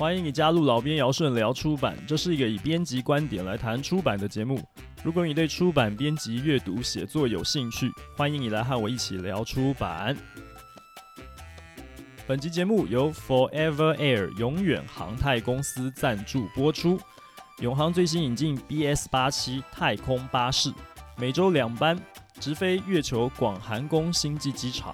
欢迎你加入老编姚顺聊出版，这是一个以编辑观点来谈出版的节目。如果你对出版、编辑、阅读、写作有兴趣，欢迎你来和我一起聊出版。本集节目由 Forever Air 永远航太公司赞助播出。永航最新引进 BS 八七太空巴士，每周两班，直飞月球广寒宫星际机场。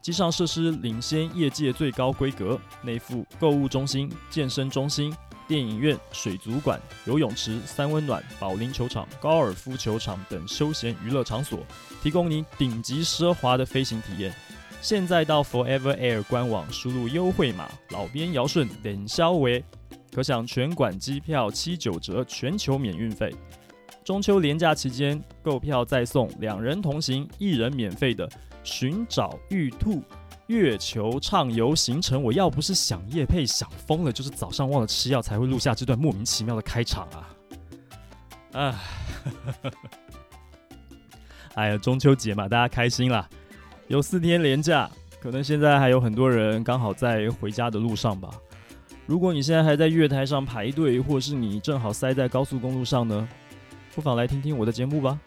机上设施领先业界最高规格，内附购物中心、健身中心、电影院、水族馆、游泳池、三温暖、保龄球场、高尔夫球场等休闲娱乐场所，提供你顶级奢华的飞行体验。现在到 Forever Air 官网输入优惠码“老边姚顺”等消维。可享全馆机票七九折，全球免运费。中秋连假期间购票再送两人同行一人免费的寻找玉兔月球畅游行程。我要不是想夜配想疯了，就是早上忘了吃药才会录下这段莫名其妙的开场啊！哎，哎呀，中秋节嘛，大家开心啦！有四天连假，可能现在还有很多人刚好在回家的路上吧。如果你现在还在月台上排队，或是你正好塞在高速公路上呢，不妨来听听我的节目吧。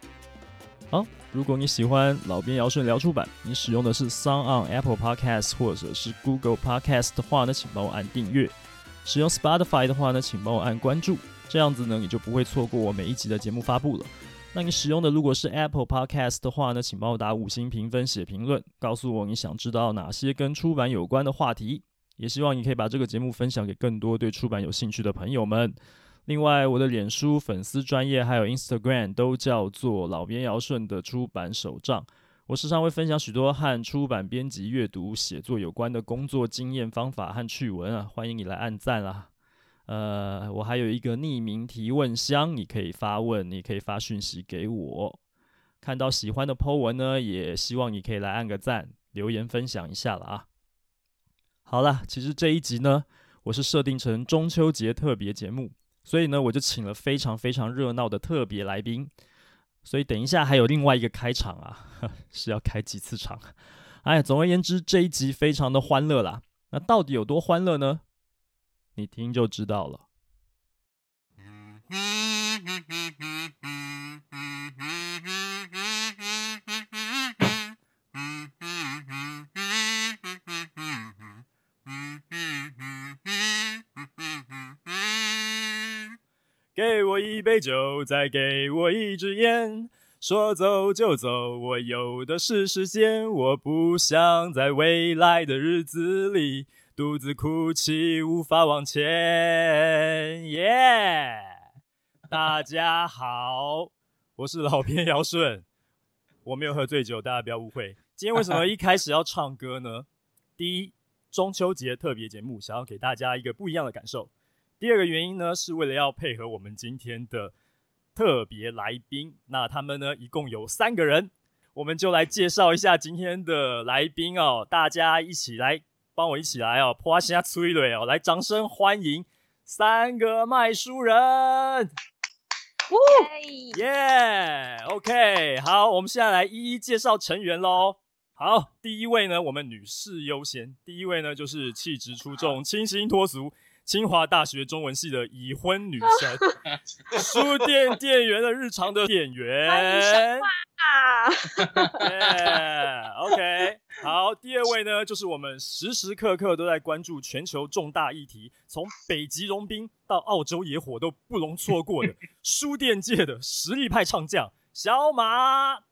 好，如果你喜欢老边姚顺聊出版，你使用的是 SoundOn Apple Podcast 或者是 Google Podcast 的话呢，请帮我按订阅；使用 Spotify 的话呢，请帮我按关注。这样子呢，你就不会错过我每一集的节目发布了。那你使用的如果是 Apple Podcast 的话呢，请帮我打五星评分、写评论，告诉我你想知道哪些跟出版有关的话题。也希望你可以把这个节目分享给更多对出版有兴趣的朋友们。另外，我的脸书粉丝专业还有 Instagram 都叫做老编姚顺的出版手账。我时常会分享许多和出版、编辑、阅读、写作有关的工作经验、方法和趣闻啊，欢迎你来按赞啦。呃，我还有一个匿名提问箱，你可以发问，你可以发讯息给我。看到喜欢的 po 文呢，也希望你可以来按个赞，留言分享一下了啊。好了，其实这一集呢，我是设定成中秋节特别节目，所以呢，我就请了非常非常热闹的特别来宾，所以等一下还有另外一个开场啊，是要开几次场？哎，总而言之，这一集非常的欢乐啦。那到底有多欢乐呢？你听就知道了。给我一杯酒，再给我一支烟，说走就走，我有的是时间。我不想在未来的日子里独自哭泣，无法往前。耶、大家好，我是老编姚顺，我没有喝醉酒，大家不要误会。今天为什么一开始要唱歌呢？第一，中秋节特别节目，想要给大家一个不一样的感受。第二个原因呢，是为了要配合我们今天的特别来宾。那他们呢，一共有三个人，我们就来介绍一下今天的来宾哦。大家一起来帮我一起来哦，泼下催泪哦，来掌声欢迎三个卖书人。耶、，OK，好，我们现在来一一介绍成员喽。好，第一位呢，我们女士优先。第一位呢，就是气质出众、清新脱俗。清华大学中文系的已婚女神，书店店员的日常的店员。啊，OK，好，第二位呢，就是我们时时刻刻都在关注全球重大议题，从北极融冰到澳洲野火都不容错过的书店界的实力派唱将小马。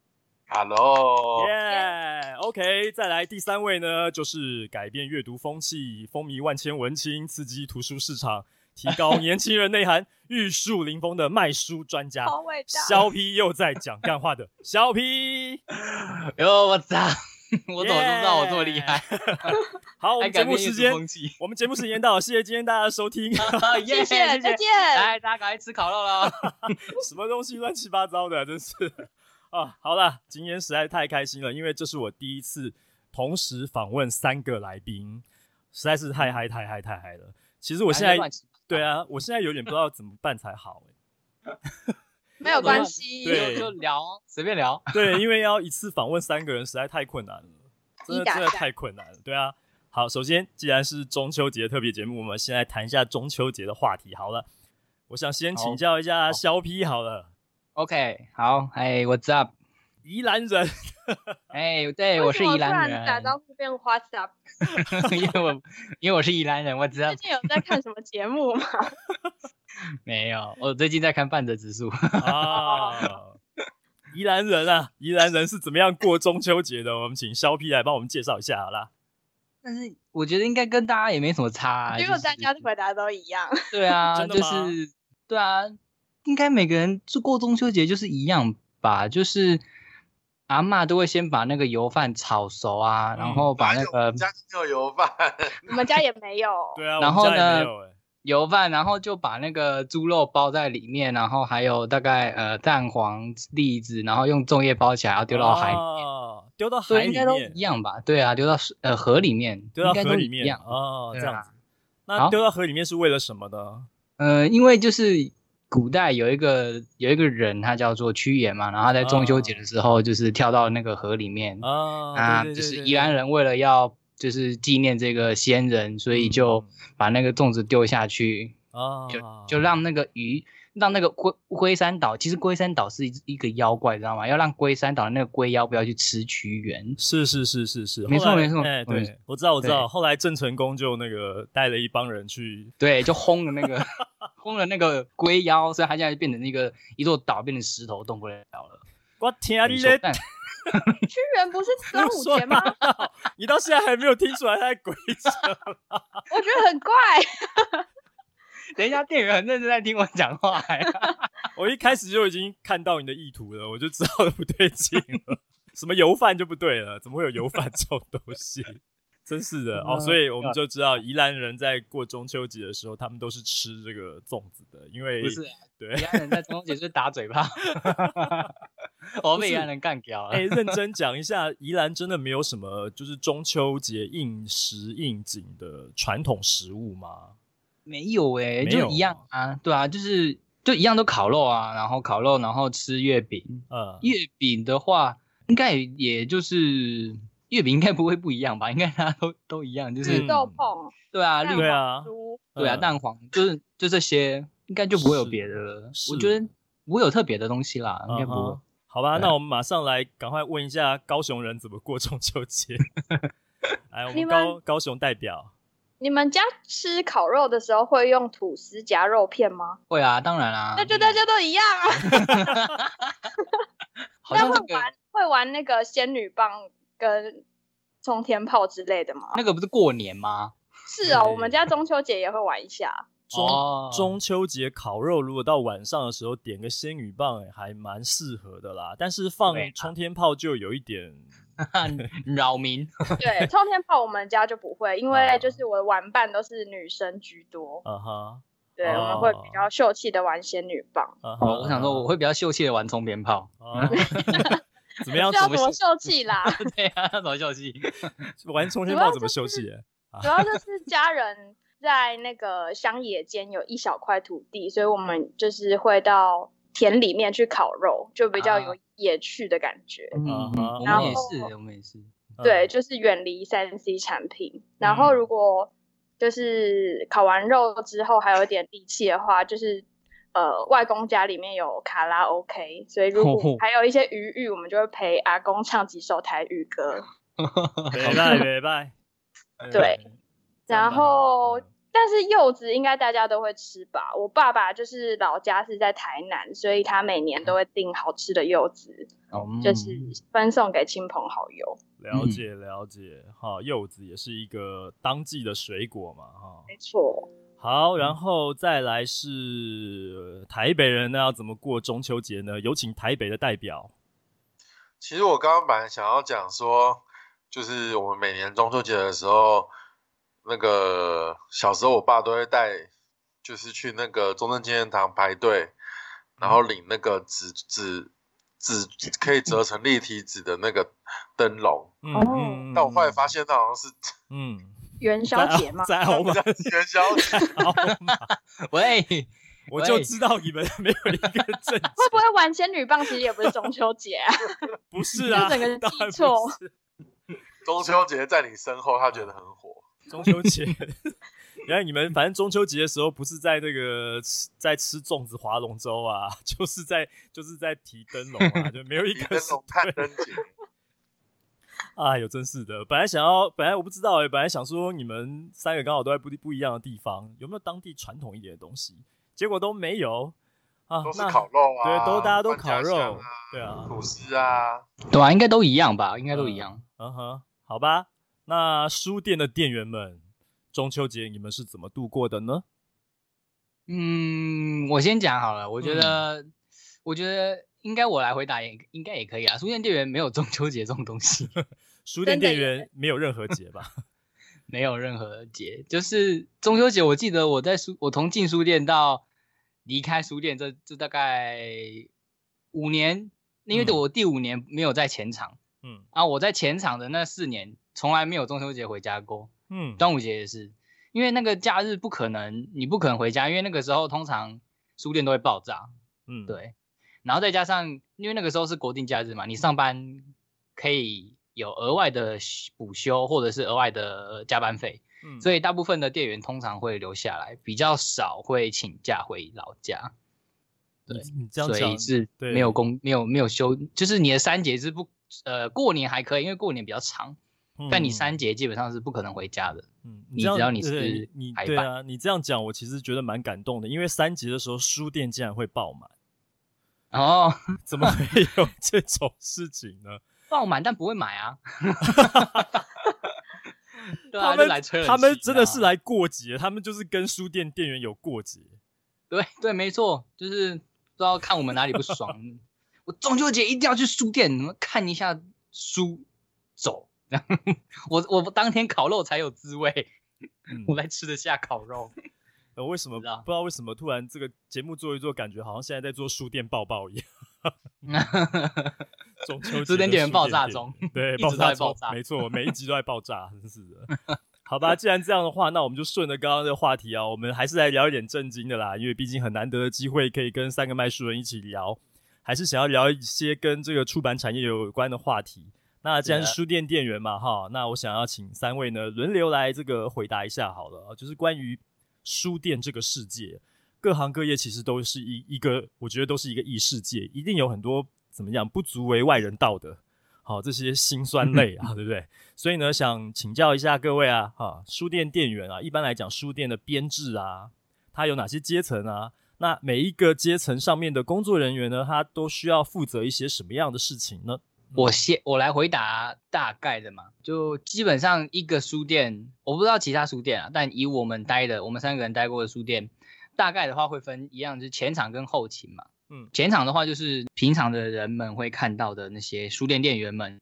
Hello，耶、yeah,，OK，再来第三位呢，就是改变阅读风气、风靡万千文青、刺激图书市场、提高年轻人内涵、玉树临风的卖书专家，好伟大！肖 P 又在讲干话的肖 P，哟，我操，我怎么知道我这么厉害？好，我们节目时间，我们节目时间到了，谢谢今天大家的收听，谢谢，再见，来，大家赶快吃烤肉了，什么东西乱七八糟的，真是。啊，好了，今天实在太开心了，因为这是我第一次同时访问三个来宾，实在是太嗨太嗨太嗨了。其实我现在，对啊，我现在有点不知道怎么办才好哎。没有关系，对，就聊，随便聊。对，因为要一次访问三个人实在太困难了，真的真的太困难了。对啊，好，首先既然是中秋节特别节目，我们先来谈一下中秋节的话题。好了，我想先请教一下肖 P 好了。OK，好，哎，What's up？宜兰人，哎，对，我是宜兰人。打招呼变 What's up？因为我因为我是宜兰人，我知道。最近有在看什么节目吗？没有，我最近在看半泽直树。啊，宜兰人啊，宜兰人是怎么样过中秋节的？我们请肖 P 来帮我们介绍一下好啦。但是我觉得应该跟大家也没什么差，啊，结果大家的回答都一样。对啊，就是对啊，应该每个人过中秋节就是一样吧，就是阿嬷都会先把那个油饭炒熟啊，嗯、然后把那个我们家没有油饭，我们家也没有。对啊，然后呢？油饭，然后就把那个猪肉包在里面，然后还有大概呃蛋黄、栗子，然后用粽叶包起来，然后丢到海里面。哦，丢到海里面。应该都一样吧？对啊，丢到呃河里面。丢到河里面一样。哦，这样子。那丢到河里面是为了什么的？呃，因为就是古代有一个有一个人，他叫做屈原嘛，然后他在中秋节的时候就是跳到那个河里面。哦。啊，就是宜兰人为了要。就是纪念这个先人，所以就把那个粽子丢下去，啊、嗯，就就让那个鱼，让那个龟龟山岛，其实龟山岛是一一个妖怪，知道吗？要让龟山岛的那个龟妖不要去吃屈原。是是是是是，没错没错，哎，对，我知道我知道。后来郑成功就那个带了一帮人去，对，就轰了那个 轰了那个龟妖，所以他现在变成那个一座岛，变成石头动不了了。我天啊，你嘞！屈原不是端午节吗？你到现在还没有听出来他在鬼扯？我觉得很怪。等一下，店员很认真在听我讲话。我一开始就已经看到你的意图了，我就知道不对劲了。什么油饭就不对了？怎么会有油饭这种东西？真是的哦，所以我们就知道宜兰人在过中秋节的时候，他们都是吃这个粽子的，因为不是对宜兰人在中秋节是打嘴巴，我被宜兰人干掉了。哎，认真讲一下，宜兰真的没有什么就是中秋节应时应景的传统食物吗？没有哎、欸，就一样啊，对啊，就是就一样都烤肉啊，然后烤肉，然后吃月饼。嗯，月饼的话，应该也就是。月饼应该不会不一样吧？应该大家都都一样，就是绿豆椪，对啊，绿啊，对啊，蛋黄，就是就这些，应该就不会有别的了。我觉得不会有特别的东西啦，应该不会。好吧，那我们马上来赶快问一下高雄人怎么过中秋节。来，我们高高雄代表，你们家吃烤肉的时候会用吐司夹肉片吗？会啊，当然啦。那就大家都一样啊。好像会玩会玩那个仙女棒。跟冲天炮之类的吗？那个不是过年吗？是哦，我们家中秋节也会玩一下。中中秋节烤肉，如果到晚上的时候点个仙女棒，还蛮适合的啦。但是放冲天炮就有一点 扰民。对，冲天炮我们家就不会，因为就是我的玩伴都是女生居多。嗯哼，对，我们会比较秀气的玩仙女棒。哦，我想说我会比较秀气的玩冲天炮。怎么样？要怎么秀气啦？对啊，怎么秀气？玩冲天炮怎么秀气？主要就是家人在那个乡野间有一小块土地，所以我们就是会到田里面去烤肉，就比较有野趣的感觉。嗯，我们也是，我们也是。对，就是远离三 C 产品。然后如果就是烤完肉之后还有一点力气的话，就是。呃，外公家里面有卡拉 OK，所以如果还有一些余裕，我们就会陪阿公唱几首台语歌。拜拜拜。对，然后但是柚子应该大家都会吃吧？我爸爸就是老家是在台南，所以他每年都会订好吃的柚子，就是分送给亲朋好友。了解了解，哈，柚子也是一个当季的水果嘛，哈，没错。好，然后再来是台北人那，要怎么过中秋节呢？有请台北的代表。其实我刚刚本来想要讲说，就是我们每年中秋节的时候，那个小时候我爸都会带，就是去那个中正纪念堂排队，然后领那个纸纸纸可以折成立体纸的那个灯笼。嗯，但我后来发现，它好像是嗯。元宵节嘛？在澳门元宵节。喂，我就知道你们没有一个正。会不会玩仙女棒？其实也不是中秋节啊。不是啊，整个记错。中秋节在你身后，他觉得很火。中秋节，原来你们反正中秋节的时候不是在那个吃在吃粽子、划龙舟啊，就是在就是在提灯笼啊，就没有一个灯笼看灯节。哎呦，真是的！本来想要，本来我不知道哎、欸，本来想说你们三个刚好都在不不一样的地方，有没有当地传统一点的东西？结果都没有啊，都是烤肉啊，对，都大家都烤肉，啊对啊，吐司啊，对啊，应该都一样吧？应该都一样。嗯哼、uh，huh, 好吧。那书店的店员们，中秋节你们是怎么度过的呢？嗯，我先讲好了。我觉得，嗯、我觉得应该我来回答也应该也可以啊。书店店员没有中秋节这种东西，书店店员没有任何节吧？没有任何节，就是中秋节。我记得我在书，我从进书店到离开书店这，这这大概五年，因为我第五年没有在前场。嗯，啊，我在前场的那四年。从来没有中秋节回家过，嗯，端午节也是，因为那个假日不可能，你不可能回家，因为那个时候通常书店都会爆炸，嗯，对，然后再加上因为那个时候是国定假日嘛，你上班可以有额外的补休或者是额外的加班费，嗯，所以大部分的店员通常会留下来，比较少会请假回老家，对，你这样讲，所以是没有工没有没有休，就是你的三节是不，呃，过年还可以，因为过年比较长。但你三节基本上是不可能回家的。嗯，你只要你是你对啊，你这样讲我其实觉得蛮感动的，因为三节的时候书店竟然会爆满。哦，怎么会有 这种事情呢？爆满但不会买啊。他们他们真的是来过节，他们就是跟书店店员有过节。对对，没错，就是不知道看我们哪里不爽。我中秋节一定要去书店，你们看一下书走。我我当天烤肉才有滋味，嗯、我才吃得下烤肉。呃，为什么不知道为什么突然这个节目做一做，感觉好像现在在做书店爆爆一样。中秋书店店爆炸中，对，爆炸爆炸，没错，每一集都在爆炸，真是的。好吧，既然这样的话，那我们就顺着刚刚这个话题啊，我们还是来聊一点正经的啦，因为毕竟很难得的机会可以跟三个卖书人一起聊，还是想要聊一些跟这个出版产业有关的话题。那既然是书店店员嘛，哈，那我想要请三位呢轮流来这个回答一下好了，就是关于书店这个世界，各行各业其实都是一一个，我觉得都是一个异世界，一定有很多怎么样不足为外人道的，好这些辛酸泪啊，对不对？所以呢，想请教一下各位啊，哈，书店店员啊，一般来讲书店的编制啊，它有哪些阶层啊？那每一个阶层上面的工作人员呢，他都需要负责一些什么样的事情呢？我先我来回答大概的嘛，就基本上一个书店，我不知道其他书店啊，但以我们待的，我们三个人待过的书店，大概的话会分一样，就是前场跟后勤嘛。嗯，前场的话就是平常的人们会看到的那些书店店员们，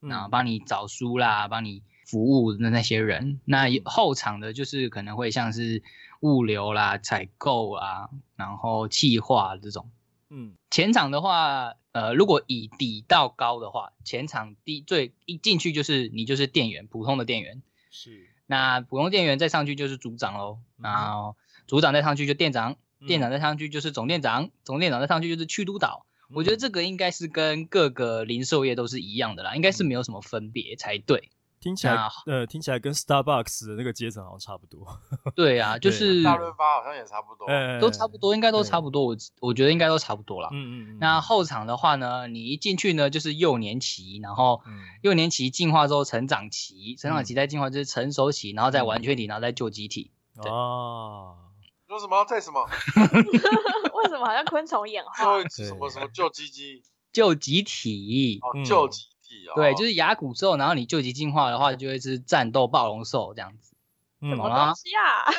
那帮你找书啦，帮你服务的那些人。那后场的就是可能会像是物流啦、采购啊，然后企划这种。嗯，前场的话，呃，如果以底到高的话，前场第最一进去就是你就是店员，普通的店员。是，那普通店员再上去就是组长喽，然后组长再上去就店长，嗯、店长再上去就是总店长，总店长再上去就是区督导。嗯、我觉得这个应该是跟各个零售业都是一样的啦，应该是没有什么分别才对。听起来，那呃，听起来跟 Starbucks 的那个阶层好像差不多。对啊，就是大润发好像也差不多，都差不多，应该都差不多。我我觉得应该都差不多啦。嗯嗯嗯。那后场的话呢，你一进去呢，就是幼年期，然后幼年期进化之后成长期，成长期再进化就是成熟期，然后再完全体，然后再旧机体。哦。说什么？在什么？为什么好像昆虫演化？什么什么旧鸡鸡？旧集体。哦，旧机。对，就是牙骨兽，然后你究极进化的话，就会是战斗暴龙兽这样子。什么东西啊？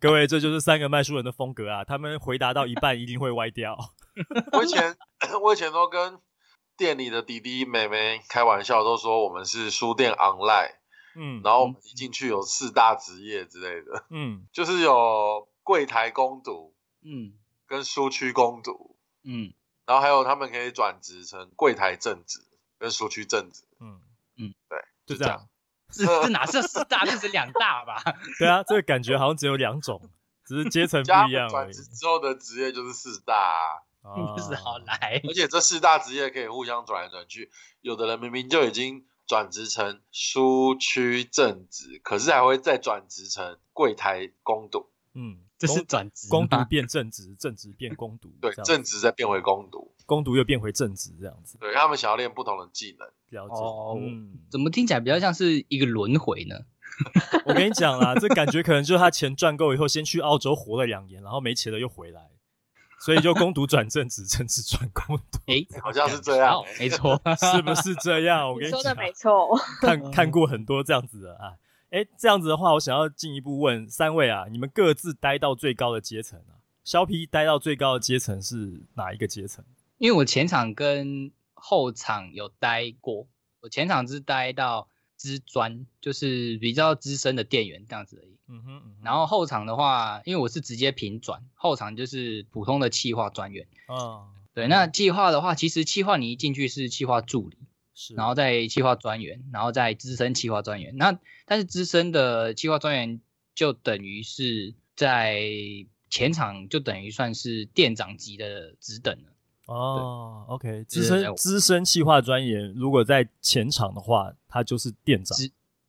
各位，这就是三个卖书人的风格啊！他们回答到一半一定会歪掉。我以前我以前都跟店里的弟弟妹妹开玩笑，都说我们是书店 online。嗯，然后我们一进去有四大职业之类的。嗯，就是有柜台工读，嗯，跟书区工读，嗯。然后还有他们可以转职成柜台正职跟书区正职，嗯嗯，对，就这样。这这哪是四大，这是两大吧？对啊，这个感觉好像只有两种，只是阶层不一样而已。转职之后的职业就是四大，就是好来。而且这四大职业可以互相转来转去，有的人明明就已经转职成书区正职，可是还会再转职成柜台工读。嗯，这是转职，工读变正职，正职变工读。对，正职再变回工读，工读又变回正职，这样子。对，他们想要练不同的技能。了解。哦，嗯，怎么听起来比较像是一个轮回呢？我跟你讲啦，这感觉可能就是他钱赚够以后，先去澳洲活了两年，然后没钱了又回来。所以就工读转正职，正职转工读，哎、欸，好像是这样，没错，是不是这样？我跟你说的没错，看看过很多这样子的啊。哎、欸，这样子的话，我想要进一步问三位啊，你们各自待到最高的阶层啊？肖 P 待到最高的阶层是哪一个阶层？因为我前场跟后场有待过，我前场是待到资专，就是比较资深的店员这样子而已。嗯哼，嗯哼，然后后场的话，因为我是直接平转，后场就是普通的企划专员。哦，对，那企划的话，其实企划你一进去是企划助理，是，然后再企划专员，然后再资深企划专员。那但是资深的企划专员就等于是在前场就等于算是店长级的职等了。哦，OK，资深资深企划专员如果在前场的话，他就是店长。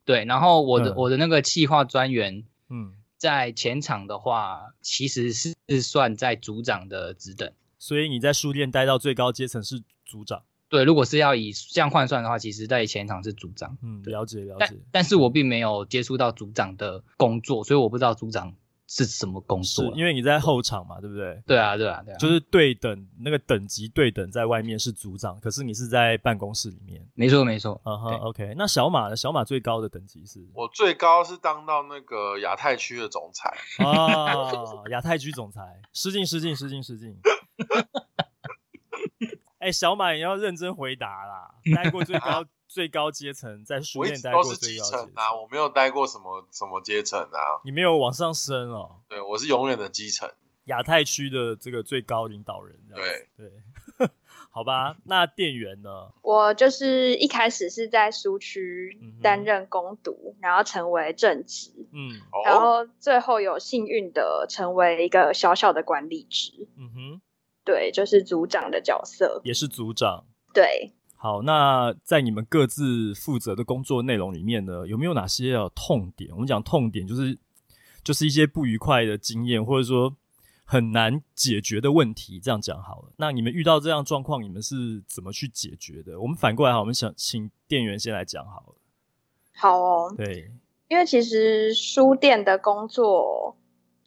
对，然后我的、嗯、我的那个企划专员，嗯，在前场的话，其实是算在组长的职等。所以你在书店待到最高阶层是组长。对，如果是要以这样换算的话，其实在前场是组长。嗯，了解了解。但但是我并没有接触到组长的工作，所以我不知道组长。是什么工作？因为你在后场嘛，对不对？对啊，对啊，对啊，就是对等那个等级对等，在外面是组长，可是你是在办公室里面。没错，没错。嗯哼，OK。那小马呢？小马最高的等级是？我最高是当到那个亚太区的总裁啊，亚太区总裁，失敬失敬失敬失敬。哎、欸，小马也要认真回答啦，待过最高。最高阶层在书店待过最高阶层啊，我没有待过什么什么阶层啊。你没有往上升哦？对，我是永远的基层，亚太区的这个最高领导人。对对，好吧。那店员呢？我就是一开始是在书区担任工读，然后成为正职，嗯，然后最后有幸运的成为一个小小的管理职，嗯哼，对，就是组长的角色，也是组长，对。好，那在你们各自负责的工作内容里面呢，有没有哪些有痛点？我们讲痛点就是就是一些不愉快的经验，或者说很难解决的问题。这样讲好了。那你们遇到这样状况，你们是怎么去解决的？我们反过来，好，我们想请店员先来讲好了。好哦，对，因为其实书店的工作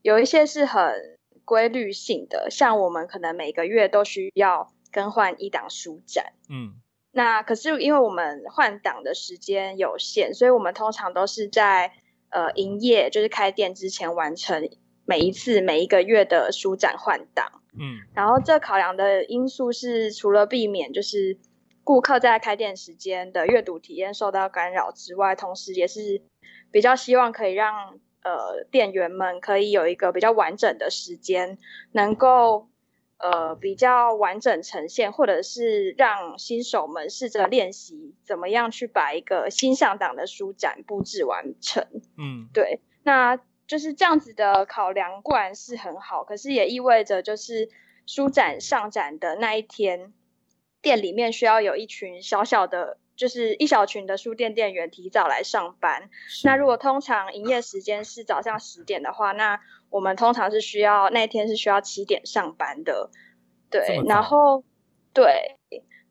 有一些是很规律性的，像我们可能每个月都需要更换一档书展，嗯。那可是因为我们换档的时间有限，所以我们通常都是在呃营业，就是开店之前完成每一次每一个月的书展换档。嗯，然后这考量的因素是除了避免就是顾客在开店时间的阅读体验受到干扰之外，同时也是比较希望可以让呃店员们可以有一个比较完整的时间能够。呃，比较完整呈现，或者是让新手们试着练习怎么样去把一个新上档的书展布置完成。嗯，对，那就是这样子的考量固然是很好，可是也意味着就是书展上展的那一天，店里面需要有一群小小的。就是一小群的书店店员提早来上班。那如果通常营业时间是早上十点的话，那我们通常是需要那天是需要七点上班的。对，然后对，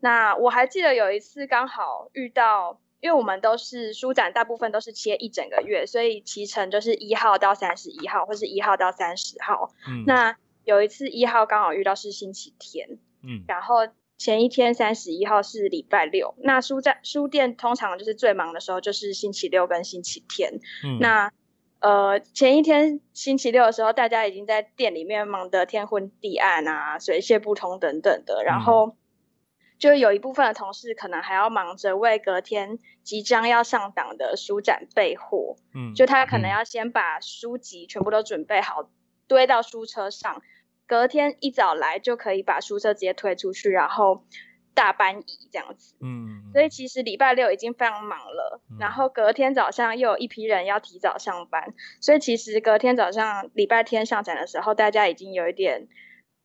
那我还记得有一次刚好遇到，因为我们都是书展，大部分都是切一整个月，所以期程就是一号到三十一号，或是一号到三十号。嗯，那有一次一号刚好遇到是星期天，嗯，然后。前一天三十一号是礼拜六，那书在书店通常就是最忙的时候，就是星期六跟星期天。嗯，那呃前一天星期六的时候，大家已经在店里面忙得天昏地暗啊，水泄不通等等的。然后就有一部分的同事可能还要忙着为隔天即将要上档的书展备货。嗯，就他可能要先把书籍全部都准备好，堆到书车上。隔天一早来就可以把书车直接推出去，然后大搬移这样子。嗯，所以其实礼拜六已经非常忙了，嗯，然后隔天早上又有一批人要提早上班，所以其实隔天早上礼拜天上展的时候，大家已经有一点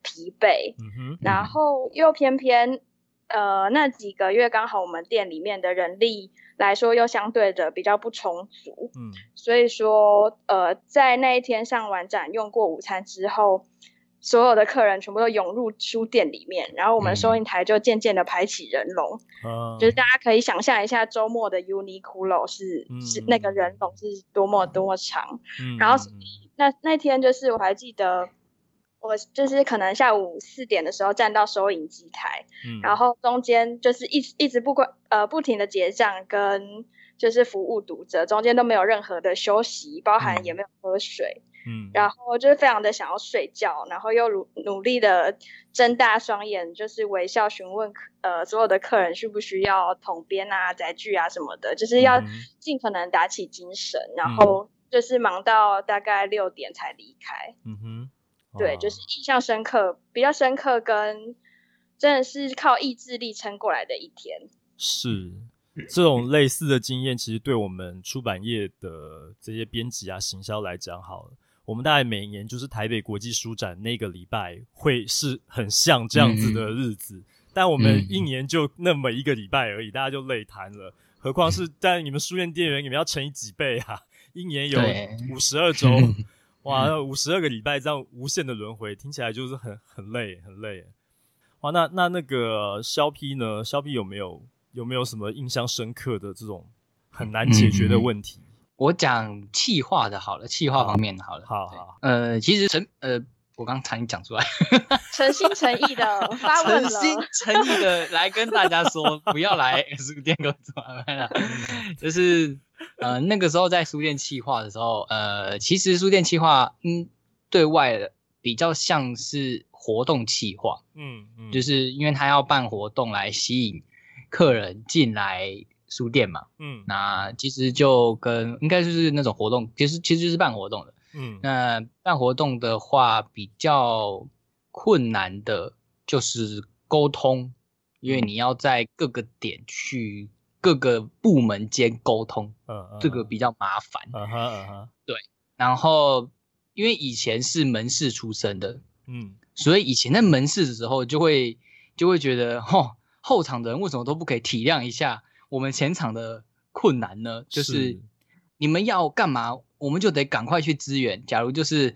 疲惫。嗯哼，然后又偏偏呃那几个月刚好我们店里面的人力来说又相对的比较不充足，嗯，所以说呃在那一天上完展用过午餐之后。所有的客人全部都涌入书店里面，然后我们收银台就渐渐的排起人龙。嗯，就是大家可以想象一下周末的 Uniqlo 是、嗯、是那个人龙是多么多么长。嗯，然后那那天就是我还记得，我就是可能下午四点的时候站到收银机台，嗯，然后中间就是一直一直不管呃不停的结账跟就是服务读者，中间都没有任何的休息，包含也没有喝水。嗯嗯，然后就是非常的想要睡觉，然后又努努力的睁大双眼，就是微笑询问呃所有的客人需不需要统编啊、载具啊什么的，就是要尽可能打起精神，嗯、然后就是忙到大概六点才离开。嗯哼，对，就是印象深刻，比较深刻，跟真的是靠意志力撑过来的一天。是这种类似的经验，其实对我们出版业的这些编辑啊、行销来讲，好了。我们大概每年就是台北国际书展那个礼拜会是很像这样子的日子，嗯、但我们一年就那么一个礼拜而已，大家就累瘫了。何况是在你们书店店员，你们要乘以几倍啊？一年有五十二周，哇，五十二个礼拜这样无限的轮回，听起来就是很很累，很累。哇，那那那个肖 P 呢？肖 P 有没有有没有什么印象深刻的这种很难解决的问题？嗯我讲气化的好了，气化方面的好了。好好。呃，其实诚呃，我刚才讲出来，诚心诚意的发问了，诚心诚意的来跟大家说，不要来 书店搞买卖了。就是呃，那个时候在书店气化的时候，呃，其实书店气化嗯，对外的比较像是活动气化，嗯嗯，就是因为他要办活动来吸引客人进来。书店嘛，嗯，那其实就跟应该就是那种活动，其实其实就是办活动的，嗯，那办活动的话比较困难的就是沟通，因为你要在各个点去各个部门间沟通，嗯嗯，这个比较麻烦，嗯哼嗯哼，对，然后因为以前是门市出身的，嗯，所以以前在门市的时候就会就会觉得，吼，后场的人为什么都不可以体谅一下？我们前场的困难呢，就是你们要干嘛，我们就得赶快去支援。假如就是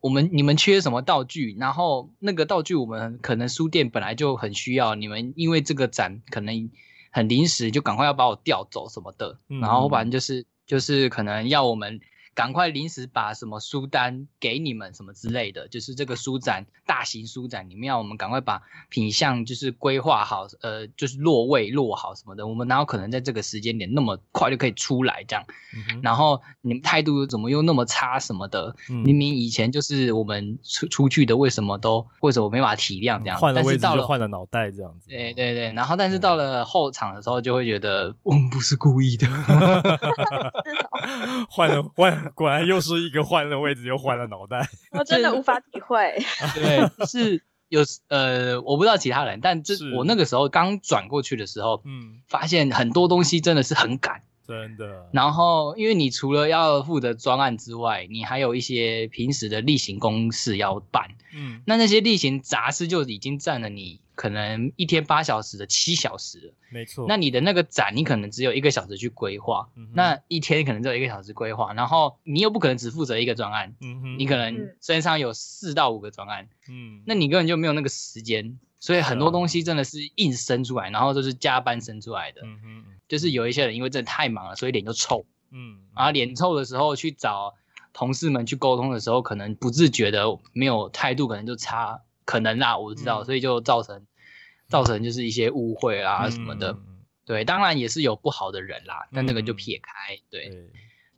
我们你们缺什么道具，然后那个道具我们可能书店本来就很需要，你们因为这个展可能很临时，就赶快要把我调走什么的，然后反正就是就是可能要我们。赶快临时把什么书单给你们什么之类的，就是这个书展大型书展里面要我们赶快把品相就是规划好，呃，就是落位落好什么的。我们哪有可能在这个时间点那么快就可以出来这样？嗯、然后你们态度怎么又那么差什么的？嗯、明明以前就是我们出出去的，为什么都为什么没法体谅这样？换了位置就换了脑袋这样子。对对对，然后但是到了后场的时候就会觉得、嗯、我们不是故意的，换了换。果然又是一个换了位置又换了脑袋，我真的无法体会。对，是有呃，我不知道其他人，但这是我那个时候刚转过去的时候，嗯，发现很多东西真的是很赶。真的。然后，因为你除了要负责专案之外，你还有一些平时的例行公事要办。嗯，那那些例行杂事就已经占了你可能一天八小时的七小时。没错。那你的那个展，你可能只有一个小时去规划。嗯。那一天可能只有一个小时规划，然后你又不可能只负责一个专案。嗯哼。你可能身上有四到五个专案。嗯。那你根本就没有那个时间。所以很多东西真的是硬生出来，然后就是加班生出来的。嗯哼，就是有一些人因为真的太忙了，所以脸就臭。嗯，然后脸臭的时候去找同事们去沟通的时候，可能不自觉的没有态度，可能就差，可能啦，我知道，嗯、所以就造成造成就是一些误会啦什么的。嗯、对，当然也是有不好的人啦，但那个就撇开。对。对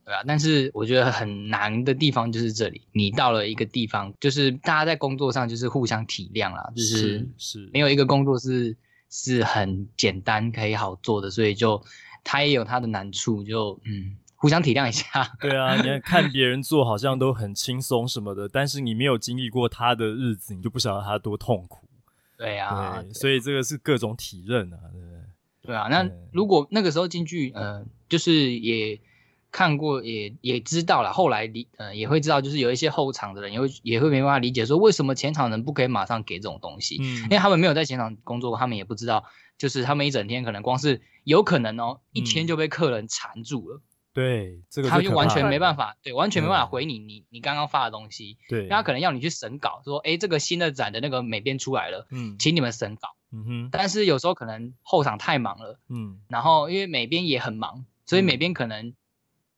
对啊，但是我觉得很难的地方就是这里，你到了一个地方，就是大家在工作上就是互相体谅啦，就是是没有一个工作是是很简单可以好做的，所以就他也有他的难处，就嗯互相体谅一下。对啊，你看别人做好像都很轻松什么的，但是你没有经历过他的日子，你就不晓得他多痛苦。对啊，对，所以这个是各种体认啊，对不对？对啊，那如果那个时候进去，呃，就是也。看过也也知道了，后来理呃也会知道，就是有一些后场的人也会也会没办法理解说为什么前场人不可以马上给这种东西，嗯，因为他们没有在前场工作过，他们也不知道，就是他们一整天可能光是有可能哦，一天就被客人缠住了，对，这个他就完全没办法，对，完全没办法回你你你刚刚发的东西，对，他可能要你去审稿，说哎这个新的展的那个美编出来了，嗯，请你们审稿，嗯哼，但是有时候可能后场太忙了，嗯，然后因为美编也很忙，所以美编可能。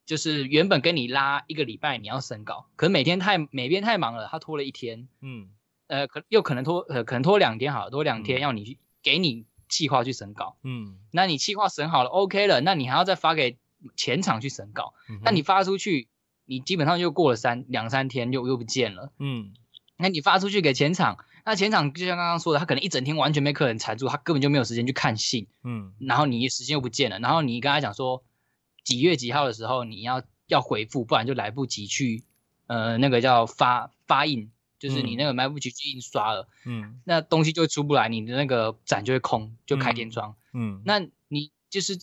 就是原本跟你拉一个礼拜，你要审稿，可是每天太美编太忙了，他拖了一天，嗯，呃，可又可能拖，呃，可能拖两天好了，拖两天要你去、嗯、给你计划去审稿，嗯，那你计划审好了，OK 了，那你还要再发给前场去审稿，嗯、那你发出去，你基本上就过了三两三天又又不见了，嗯，那你发出去给前场，那前场就像刚刚说的，他可能一整天完全被客人缠住，他根本就没有时间去看信，嗯，然后你时间又不见了，然后你跟他讲说。几月几号的时候你要要回复，不然就来不及去，呃，那个叫发发印，就是你那个来不及去印刷了，嗯，那东西就出不来，你的那个展就会空，就开天窗，嗯，嗯，那你就是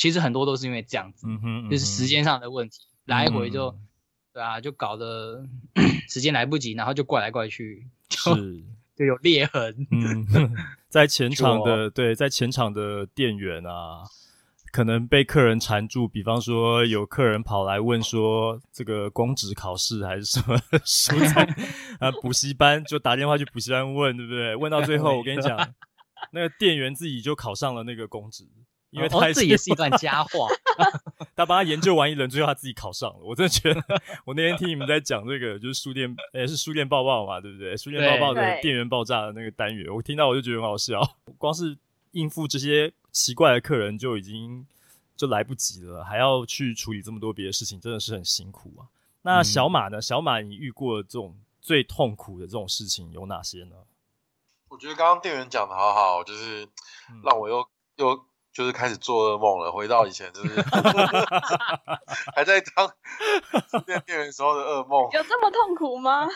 其实很多都是因为这样子，嗯哼，嗯哼，就是时间上的问题，来回就，嗯、对啊，就搞得 时间来不及，然后就怪来怪去，就是 就有裂痕，嗯，在前场的对，在前场的店员啊。可能被客人缠住，比方说有客人跑来问说这个公职考试还是什么 书在啊补习班，就打电话去补习班问，对不对？问到最后，我跟你讲，那个店员自己就考上了那个公职，因为他、哦、这也是一段佳话。他帮他研究完一轮，最后他自己考上了。我真的觉得，我那天听你们在讲这个，就是书店，诶是书店报报嘛，对不对？书店报报的店员爆炸的那个单元，我听到我就觉得很好笑，光是应付这些。奇怪的客人就已经就来不及了，还要去处理这么多别的事情，真的是很辛苦啊。那小马呢？嗯、小马，你遇过这种最痛苦的这种事情有哪些呢？我觉得刚刚店员讲的好好，就是让我又、嗯、又就是开始做噩梦了，回到以前就是 还在当店店员时候的噩梦。有这么痛苦吗？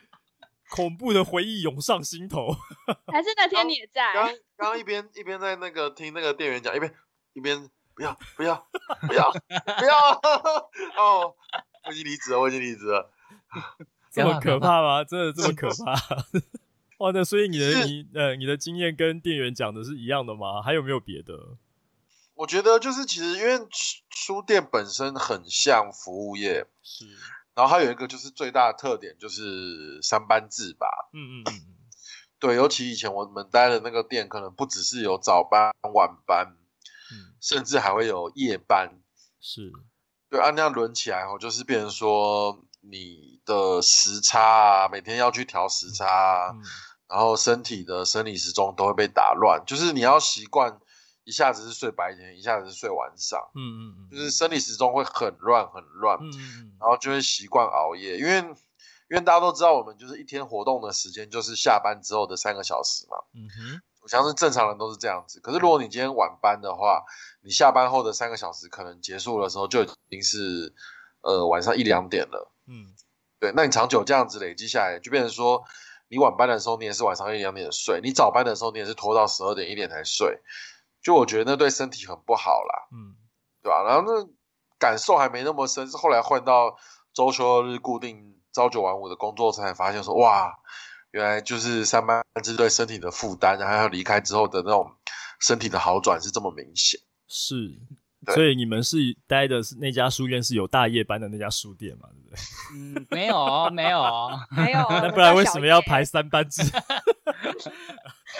恐怖的回忆涌上心头，还是那天你也在？刚刚刚一边一边在那个听那个店员讲，一边一边不要不要不要不要哦，我已经离职了，我已经离职了，这么可怕吗？真的这么可怕？哇，那所以你的你呃你的经验跟店员讲的是一样的吗？还有没有别的？我觉得就是其实因为书店本身很像服务业，是。然后还有一个就是最大的特点就是三班制吧，嗯嗯嗯，对，尤其以前我们待的那个店，可能不只是有早班、晚班，嗯，甚至还会有夜班，是，对，按那样轮起来后，就是变成说你的时差啊，每天要去调时差啊，嗯，然后身体的生理时钟都会被打乱，就是你要习惯。一下子是睡白天，一下子是睡晚上，嗯嗯嗯，就是生理时钟会很乱很乱，嗯嗯，然后就会习惯熬夜，因为因为大家都知道我们就是一天活动的时间就是下班之后的三个小时嘛，嗯哼，我相信正常人都是这样子。可是如果你今天晚班的话，你下班后的三个小时可能结束的时候就已经是呃晚上一两点了，嗯，对，那你长久这样子累积下来，就变成说你晚班的时候你也是晚上一两点睡，你早班的时候你也是拖到十二点一点才睡。就我觉得那对身体很不好啦，嗯，对吧？然后那感受还没那么深，是后来换到周休日固定朝九晚五的工作才发现说，哇，原来就是上班是对身体的负担，然后要离开之后的那种身体的好转是这么明显。是，所以你们是待的是那家书院是有大夜班的那家书店嘛？对不对？嗯，没有，没有，没有。那不然为什么要排三班制？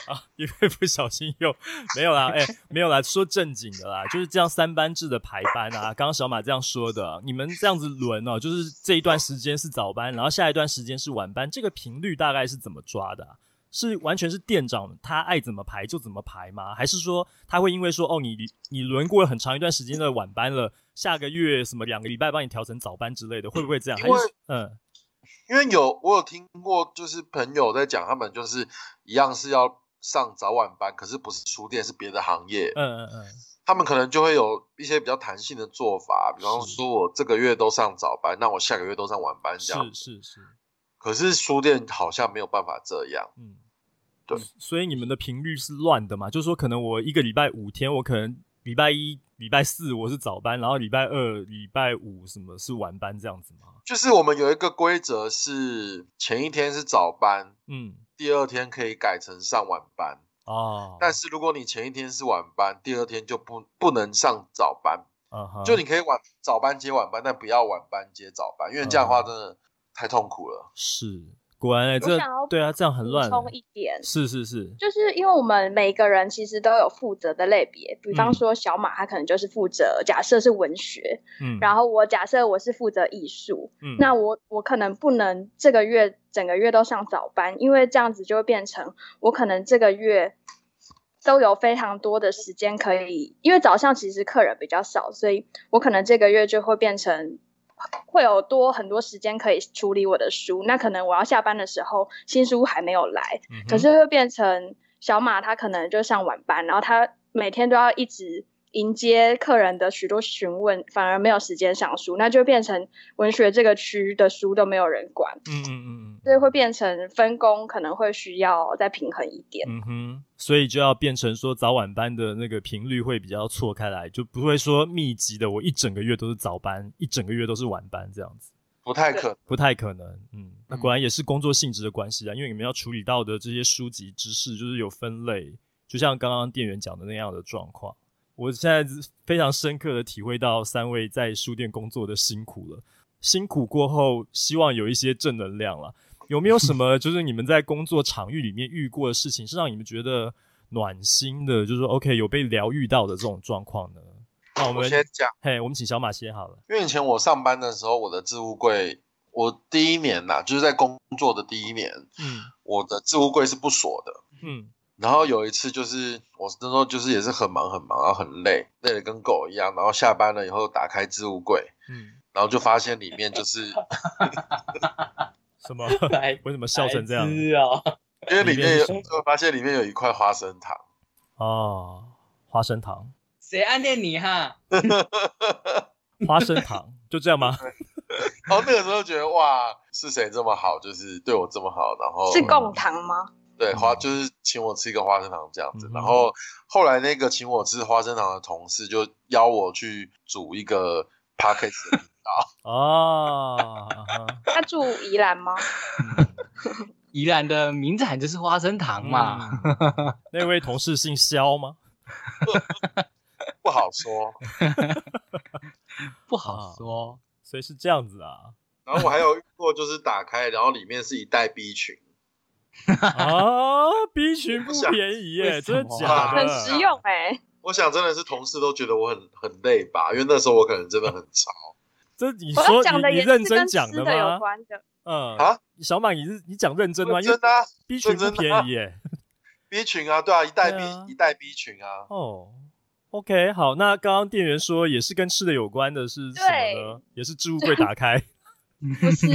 啊，因为不小心又没有啦，哎、欸，没有啦，说正经的啦，就是这样三班制的排班啊。刚刚小马这样说的，你们这样子轮哦，就是这一段时间是早班，然后下一段时间是晚班，这个频率大概是怎么抓的啊？是完全是店长他爱怎么排就怎么排吗？还是说他会因为说哦，你你轮过了很长一段时间的晚班了，下个月什么两个礼拜帮你调成早班之类的，会不会这样？还是嗯，因为有我有听过，就是朋友在讲，他们就是一样是要。上早晚班，可是不是书店，是别的行业。嗯嗯嗯，他们可能就会有一些比较弹性的做法，比方说我这个月都上早班，那我下个月都上晚班这样。是是是。可是书店好像没有办法这样。嗯，对。所以你们的频率是乱的嘛？就是说，可能我一个礼拜五天，我可能礼拜一礼拜四我是早班，然后礼拜二、礼拜五什么是晚班这样子吗？就是我们有一个规则是前一天是早班，嗯，第二天可以改成上晚班哦。但是如果你前一天是晚班，第二天就不不能上早班。就你可以晚早班接晚班，但不要晚班接早班，因为这样的话真的太痛苦了。是。果然哎、欸，这对啊，这样很乱。补充一点，是是是，就是因为我们每个人其实都有负责的类别，比方说小马他可能就是负责，嗯、假设是文学，嗯，然后我假设我是负责艺术，嗯，那我我可能不能这个月整个月都上早班，因为这样子就会变成我可能这个月都有非常多的时间可以，因为早上其实客人比较少，所以我可能这个月就会变成。会有多很多时间可以处理我的书，那可能我要下班的时候新书还没有来，嗯、可是会变成小马他可能就上晚班，然后他每天都要一直迎接客人的许多询问，反而没有时间上书，那就变成文学这个区的书都没有人管，嗯嗯嗯，所以会变成分工可能会需要再平衡一点，嗯哼。所以就要变成说早晚班的那个频率会比较错开来，就不会说密集的，我一整个月都是早班，一整个月都是晚班这样子，不太可，不太可能。嗯，那果然也是工作性质的关系啊，因为你们要处理到的这些书籍知识就是有分类，就像刚刚店员讲的那样的状况。我现在非常深刻的体会到三位在书店工作的辛苦了，辛苦过后，希望有一些正能量了。有没有什么就是你们在工作场域里面遇过的事情，是让你们觉得暖心的？就是说，OK，有被疗愈到的这种状况呢？那我们我先讲，嘿，我们请小马先好了。因为以前我上班的时候，我的置物柜，我第一年呐，就是在工作的第一年，嗯，我的置物柜是不锁的，嗯。然后有一次就是我那时候就是也是很忙很忙，然后很累，累得跟狗一样。然后下班了以后打开置物柜，嗯，然后就发现里面就是。什么？为什么笑成这样？因为里面有，就发现里面有一块花生糖。哦，花生糖。谁暗恋你哈？花生糖就这样吗？然后那个时候觉得哇，是谁这么好，就是对我这么好，然后是贡糖吗？对，花就是请我吃一个花生糖这样子。然后后来那个请我吃花生糖的同事就邀我去煮一个 Podcast 哦，他住宜兰吗？宜兰的名产就是花生糖嘛。嗯、那位同事姓肖吗？不好说，不好说，所以是这样子啊。然后我还有遇过，就是打开，然后里面是一袋 B 群。啊，B 群不便宜耶，真的假的？很实用哎。我想真的是同事都觉得我很很累吧，因为那时候我可能真的很潮。这你说你你认真讲的吗？嗯啊，小马你是你讲认真的吗？真的啊，B 群不便宜耶。B 群啊，对啊，一袋 B 一袋 B 群啊。哦，OK，好，那刚刚店员说也是跟吃的有关的是什么呢？也是置物柜打开？不是，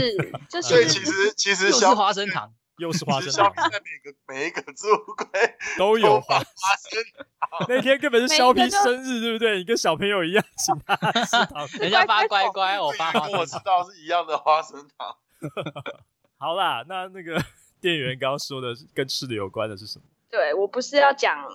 这所以其实其实是花生糖。又是花生糖，在每个每一个 置物柜都有花生糖。那天根本是肖皮生日，对不对？你跟小朋友一样，请他 吃糖，人家发乖乖，我发花生糖。我知道是一样的花生糖。好啦，那那个店员刚刚说的跟吃的有关的是什么？对，我不是要讲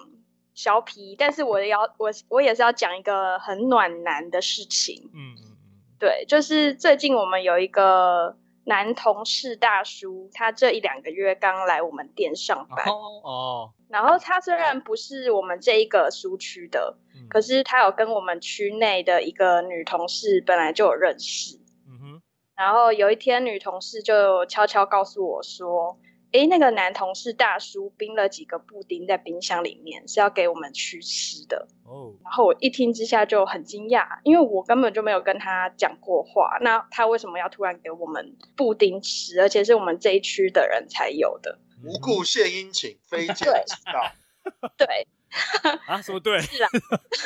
肖皮但是我要我我也是要讲一个很暖男的事情。嗯嗯嗯，对，就是最近我们有一个。男同事大叔，他这一两个月刚来我们店上班哦，oh, oh. 然后他虽然不是我们这一个书区的，嗯、可是他有跟我们区内的一个女同事本来就有认识，嗯哼，然后有一天女同事就悄悄告诉我说。诶，那个男同事大叔冰了几个布丁在冰箱里面，是要给我们去吃的。哦，oh. 然后我一听之下就很惊讶，因为我根本就没有跟他讲过话，那他为什么要突然给我们布丁吃，而且是我们这一区的人才有的？无故献殷勤，非奸即盗。对。啊，说对。是啊。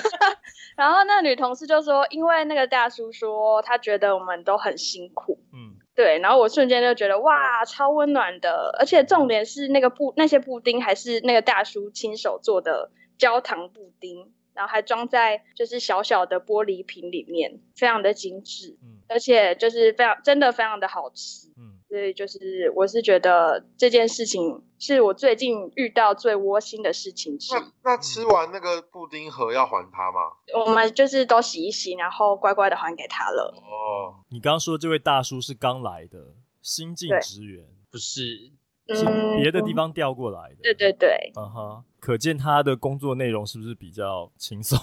然后那女同事就说，因为那个大叔说他觉得我们都很辛苦。嗯。对，然后我瞬间就觉得哇，超温暖的，而且重点是那个布那些布丁还是那个大叔亲手做的焦糖布丁，然后还装在就是小小的玻璃瓶里面，非常的精致，嗯，而且就是非常真的非常的好吃，嗯，所以就是我是觉得这件事情是我最近遇到最窝心的事情之一。那那吃完那个布丁盒要还他吗？我们就是都洗一洗，然后乖乖的还给他了。哦，你刚刚说这位大叔是刚来的新进职员，不是？是别的地方调过来的。对对对。嗯哼，可见他的工作内容是不是比较轻松？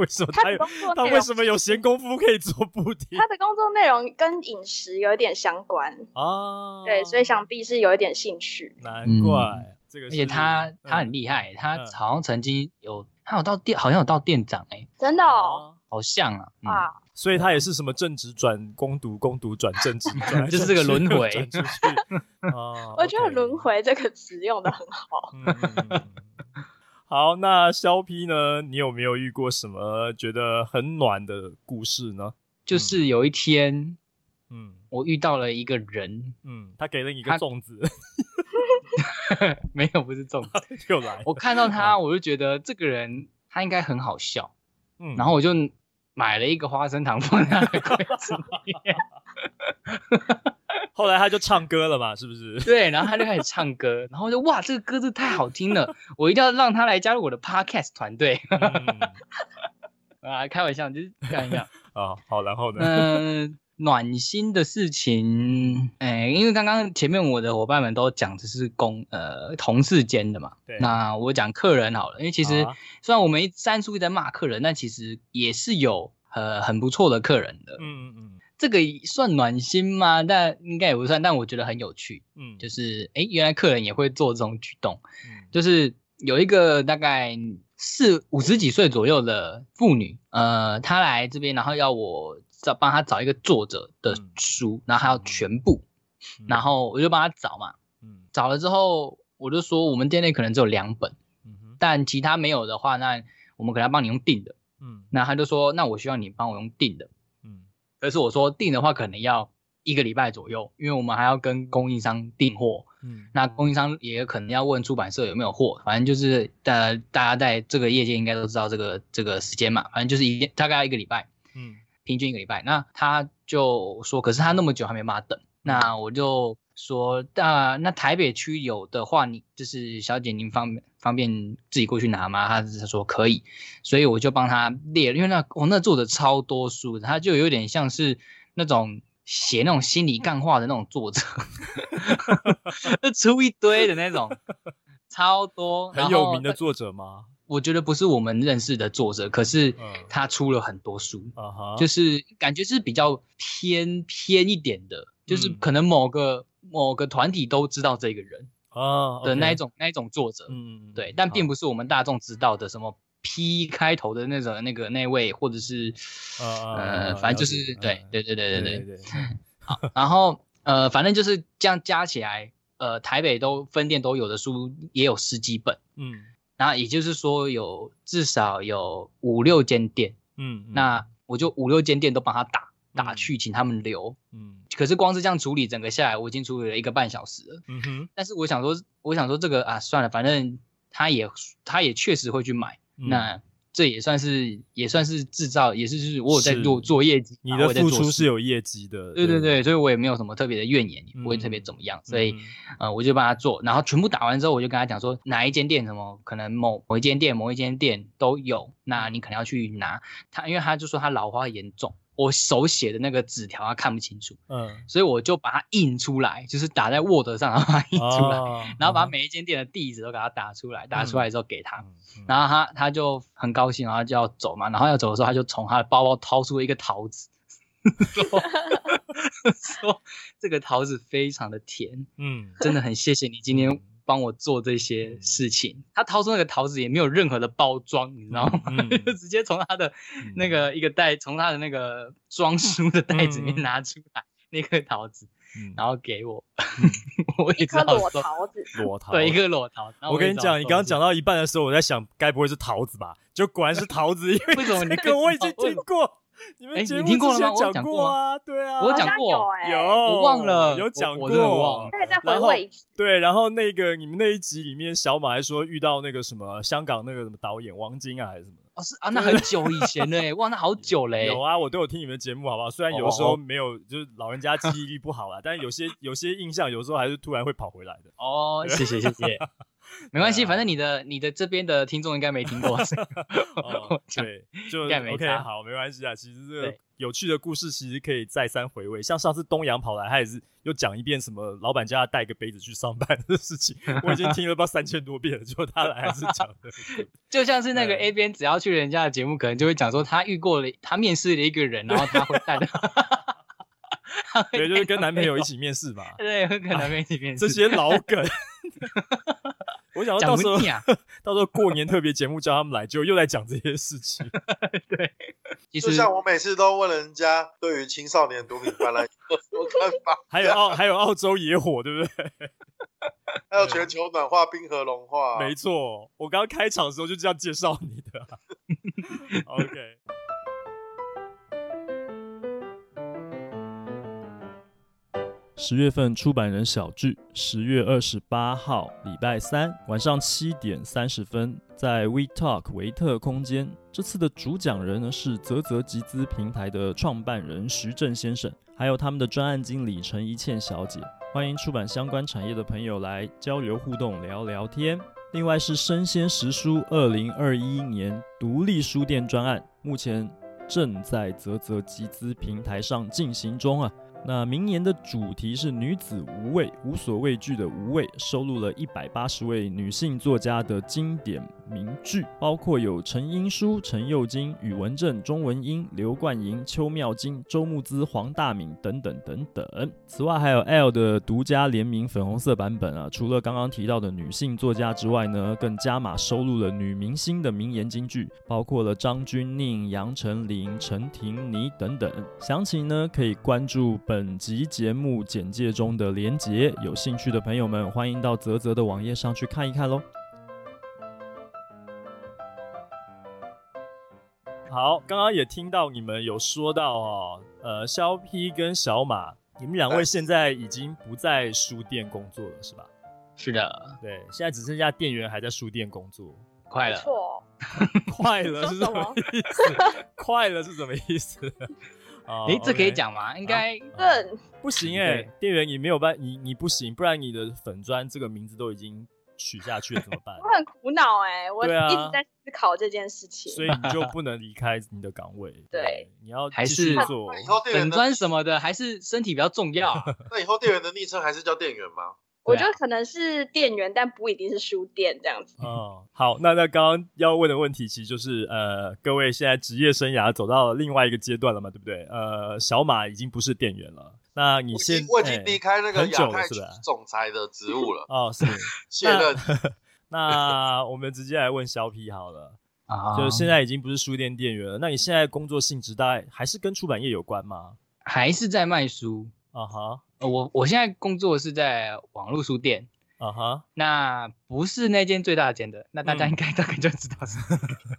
为什么他有他，他为什么有闲工夫可以做布丁？他的工作内容跟饮食有点相关啊，对，所以想必是有一点兴趣。难怪、嗯、这个，而且他他很厉害，他好像曾经有他有到店，好像有到店长哎、欸，真的哦，好像啊啊、嗯，所以他也是什么正职转攻读，攻读转正职，就是这个轮回。啊，我觉得轮回这个词用的很好。嗯好，那肖 P 呢？你有没有遇过什么觉得很暖的故事呢？就是有一天，嗯，我遇到了一个人，嗯，他给了你一个粽子，没有，不是粽子，又来。我看到他，我就觉得这个人他应该很好笑，嗯，然后我就买了一个花生糖放在他的柜子里面。后来他就唱歌了嘛，是不是？对，然后他就开始唱歌，然后就哇，这个歌字太好听了，我一定要让他来加入我的 podcast 团队。嗯、啊，开玩笑，就是看一下啊。好，然后呢？嗯、呃，暖心的事情，哎，因为刚刚前面我的伙伴们都讲的是公呃同事间的嘛，对。那我讲客人好了，因为其实、啊、虽然我们三叔一直在骂客人，但其实也是有呃很不错的客人的。嗯嗯嗯。这个算暖心吗？但应该也不算，但我觉得很有趣。嗯，就是哎，原来客人也会做这种举动。嗯，就是有一个大概四五十几岁左右的妇女，呃，她来这边，然后要我找帮她找一个作者的书，嗯、然后还要全部、嗯，然后我就帮她找嘛。嗯，找了之后，我就说我们店内可能只有两本，嗯，但其他没有的话，那我们可能要帮你用订的。嗯，那他就说，那我需要你帮我用订的。可是我说订的话，可能要一个礼拜左右，因为我们还要跟供应商订货。嗯，那供应商也可能要问出版社有没有货，反正就是大大家在这个业界应该都知道这个这个时间嘛，反正就是一大概要一个礼拜。嗯，平均一个礼拜。那他就说，可是他那么久还没办法等。那我就说，那那台北区有的话，你就是小姐您方便方便自己过去拿吗？他他说可以，所以我就帮他列了，因为那我、哦、那作者超多书，他就有点像是那种写那种心理干话的那种作者，就出一堆的那种，超多很有名的作者吗？我觉得不是我们认识的作者，可是他出了很多书，嗯、就是感觉是比较偏偏一点的。就是可能某个、嗯、某个团体都知道这个人啊的那一种、哦 okay、那一种作者，嗯，对，但并不是我们大众知道的什么 P 开头的那种那个那位，或者是呃、呃，反正就是对对对对对对对。好，然后呃，反正就是这样加起来，呃，台北都分店都有的书也有十几本，嗯，然后也就是说有至少有五六间店，嗯，那我就五六间店都帮他打。打去请他们留，嗯，可是光是这样处理整个下来，我已经处理了一个半小时了，嗯哼。但是我想说，我想说这个啊，算了，反正他也他也确实会去买，嗯、那这也算是也算是制造，也是就是我有在做做业绩，你的付出是有业绩的，对对对，所以我也没有什么特别的怨言，也不会特别怎么样，嗯、所以、嗯、呃我就帮他做，然后全部打完之后，我就跟他讲说哪一间店什么可能某某一间店某一间店都有，那你可能要去拿。他，因为他就说他老花严重。我手写的那个纸条他看不清楚，嗯，所以我就把它印出来，就是打在 Word 上，然后把它印出来，哦，然后把每一间店的地址都给他打出来，嗯，打出来之后给他，嗯，然后他他就很高兴，然后就要走嘛，然后要走的时候，他就从他的包包掏出了一个桃子，说，说这个桃子非常的甜，嗯，真的很谢谢你今天。帮我做这些事情，他掏出那个桃子也没有任何的包装，你知道吗？嗯、就直接从他的那个一个袋，从、嗯、他的那个装书的袋子里面拿出来、嗯、那颗桃子、嗯，然后给我。嗯、我也知道一颗裸桃子，裸桃，对，一个裸桃。我，跟你讲，你刚刚讲到一半的时候，我在想，该不会是桃子吧？就果然是桃子，因为，为什么你跟我已经听过？你们节目你听过吗之前讲过啊，对啊，我讲过，有我忘了，有讲过。对，然后那个你们那一集里面，小马还说遇到那个什么香港那个什么导演王晶啊，还是什么？哦，是啊，那很久以前嘞，哇，那好久嘞。有啊，我都有听你们节目，好不好？虽然有时候没有，就是老人家记忆力不好啦，但是有些有些印象，有时候还是突然会跑回来的。哦，谢谢谢谢，没关系，反正你的你的这边的听众应该没听过。哦，对，就应该没 OK，差好，没关系啊。其实这个有趣的故事，其实可以再三回味。像上次东阳跑来，他也是又讲一遍什么老板叫他带个杯子去上班的事情，我已经听了不知道三千多遍了，结果他来还是讲的。就像是那个 A 边，只要去人家的节目，可能就会讲说他遇过了，他面试了一个人，然后他会带的。对，就是跟男朋友一起面试嘛。对，会跟男朋友一起面试。这些老梗，我想要到时候。到时候过年特别节目叫他们来，就又在讲这些事情。对，其就实像我每次都问人家对于青少年毒品泛滥有什么看法，还有澳还有澳洲野火，对不对？还有全球暖化、冰河融化，没错，我刚刚开场的时候就这样介绍你的啊。OK。十月份出版人小聚，十月二十八号礼拜三晚上七点三十分，在 We Talk 维特空间。这次的主讲人呢是泽泽集资平台的创办人徐正先生，还有他们的专案经理陈怡倩小姐。欢迎出版相关产业的朋友来交流互动，聊聊天。另外是生鲜时书二零二一年独立书店专案，目前正在泽泽集资平台上进行中啊。那明年的主题是女子无畏，无所畏惧的无畏，收录了一百八十位女性作家的经典名句，包括有陈英书、陈幼金、宇文正、钟文英、刘冠莹、邱妙金、周慕姿、黄大敏等等等等。此外，还有 L 的独家联名粉红色版本啊，除了刚刚提到的女性作家之外呢，更加码收录了女明星的名言金句，包括了张钧甯、杨丞琳、陈婷妮等等。详情呢，可以关注。本集节目简介中的连结，有兴趣的朋友们欢迎到泽泽的网页上去看一看喽。好，刚刚也听到你们有说到哦，呃，肖 P 跟小马，你们两位现在已经不在书店工作了，是吧？是的，对，现在只剩下店员还在书店工作，快了，错，快了是什么意思？快了是什么意思？哎，这可以讲吗？应该这不行哎，店员你没有办，你你不行，不然你的粉砖这个名字都已经取下去了，怎么办？我很苦恼哎，我一直在思考这件事情，所以你就不能离开你的岗位。对，你要还是做粉砖什么的，还是身体比较重要。那以后店员的昵称还是叫店员吗？我觉得可能是店员，但不一定是书店这样子。哦，好，那那刚刚要问的问题，其实就是呃，各位现在职业生涯走到了另外一个阶段了嘛，对不对？呃，小马已经不是店员了，那你现我已经离开那个亚太？总裁的职务了。哦，是 卸任。那我们直接来问肖皮好了，啊，就是现在已经不是书店店员了，那你现在工作性质大概还是跟出版业有关吗？还是在卖书？啊哈。我我现在工作是在网络书店，啊哈、uh，huh. 那不是那间最大间的，那大家应该大概就知道是。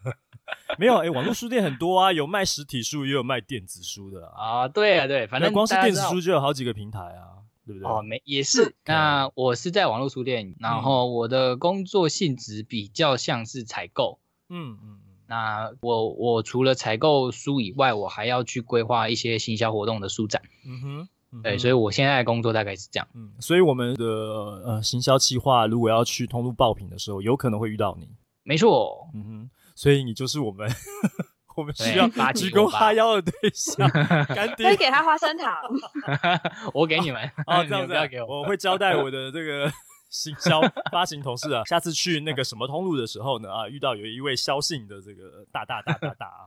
嗯、没有哎、欸，网络书店很多啊，有卖实体书，也有卖电子书的啊。啊，对啊，对，反正光是电子书就有好几个平台啊，对不对？哦，没也是。那我是在网络书店，然后我的工作性质比较像是采购。嗯嗯嗯。那我我除了采购书以外，我还要去规划一些行销活动的书展。嗯哼。对，所以我现在的工作大概是这样。嗯，所以我们的呃行销企划，如果要去通路爆品的时候，有可能会遇到你。没错，嗯哼，所以你就是我们 我们需要鞠躬哈腰的对象。干爹，可以给他花生糖，我给你们。哦，这样子不要给我，我会交代我的这个行销发行同事啊，下次去那个什么通路的时候呢，啊，遇到有一位肖姓的这个大大大大大啊。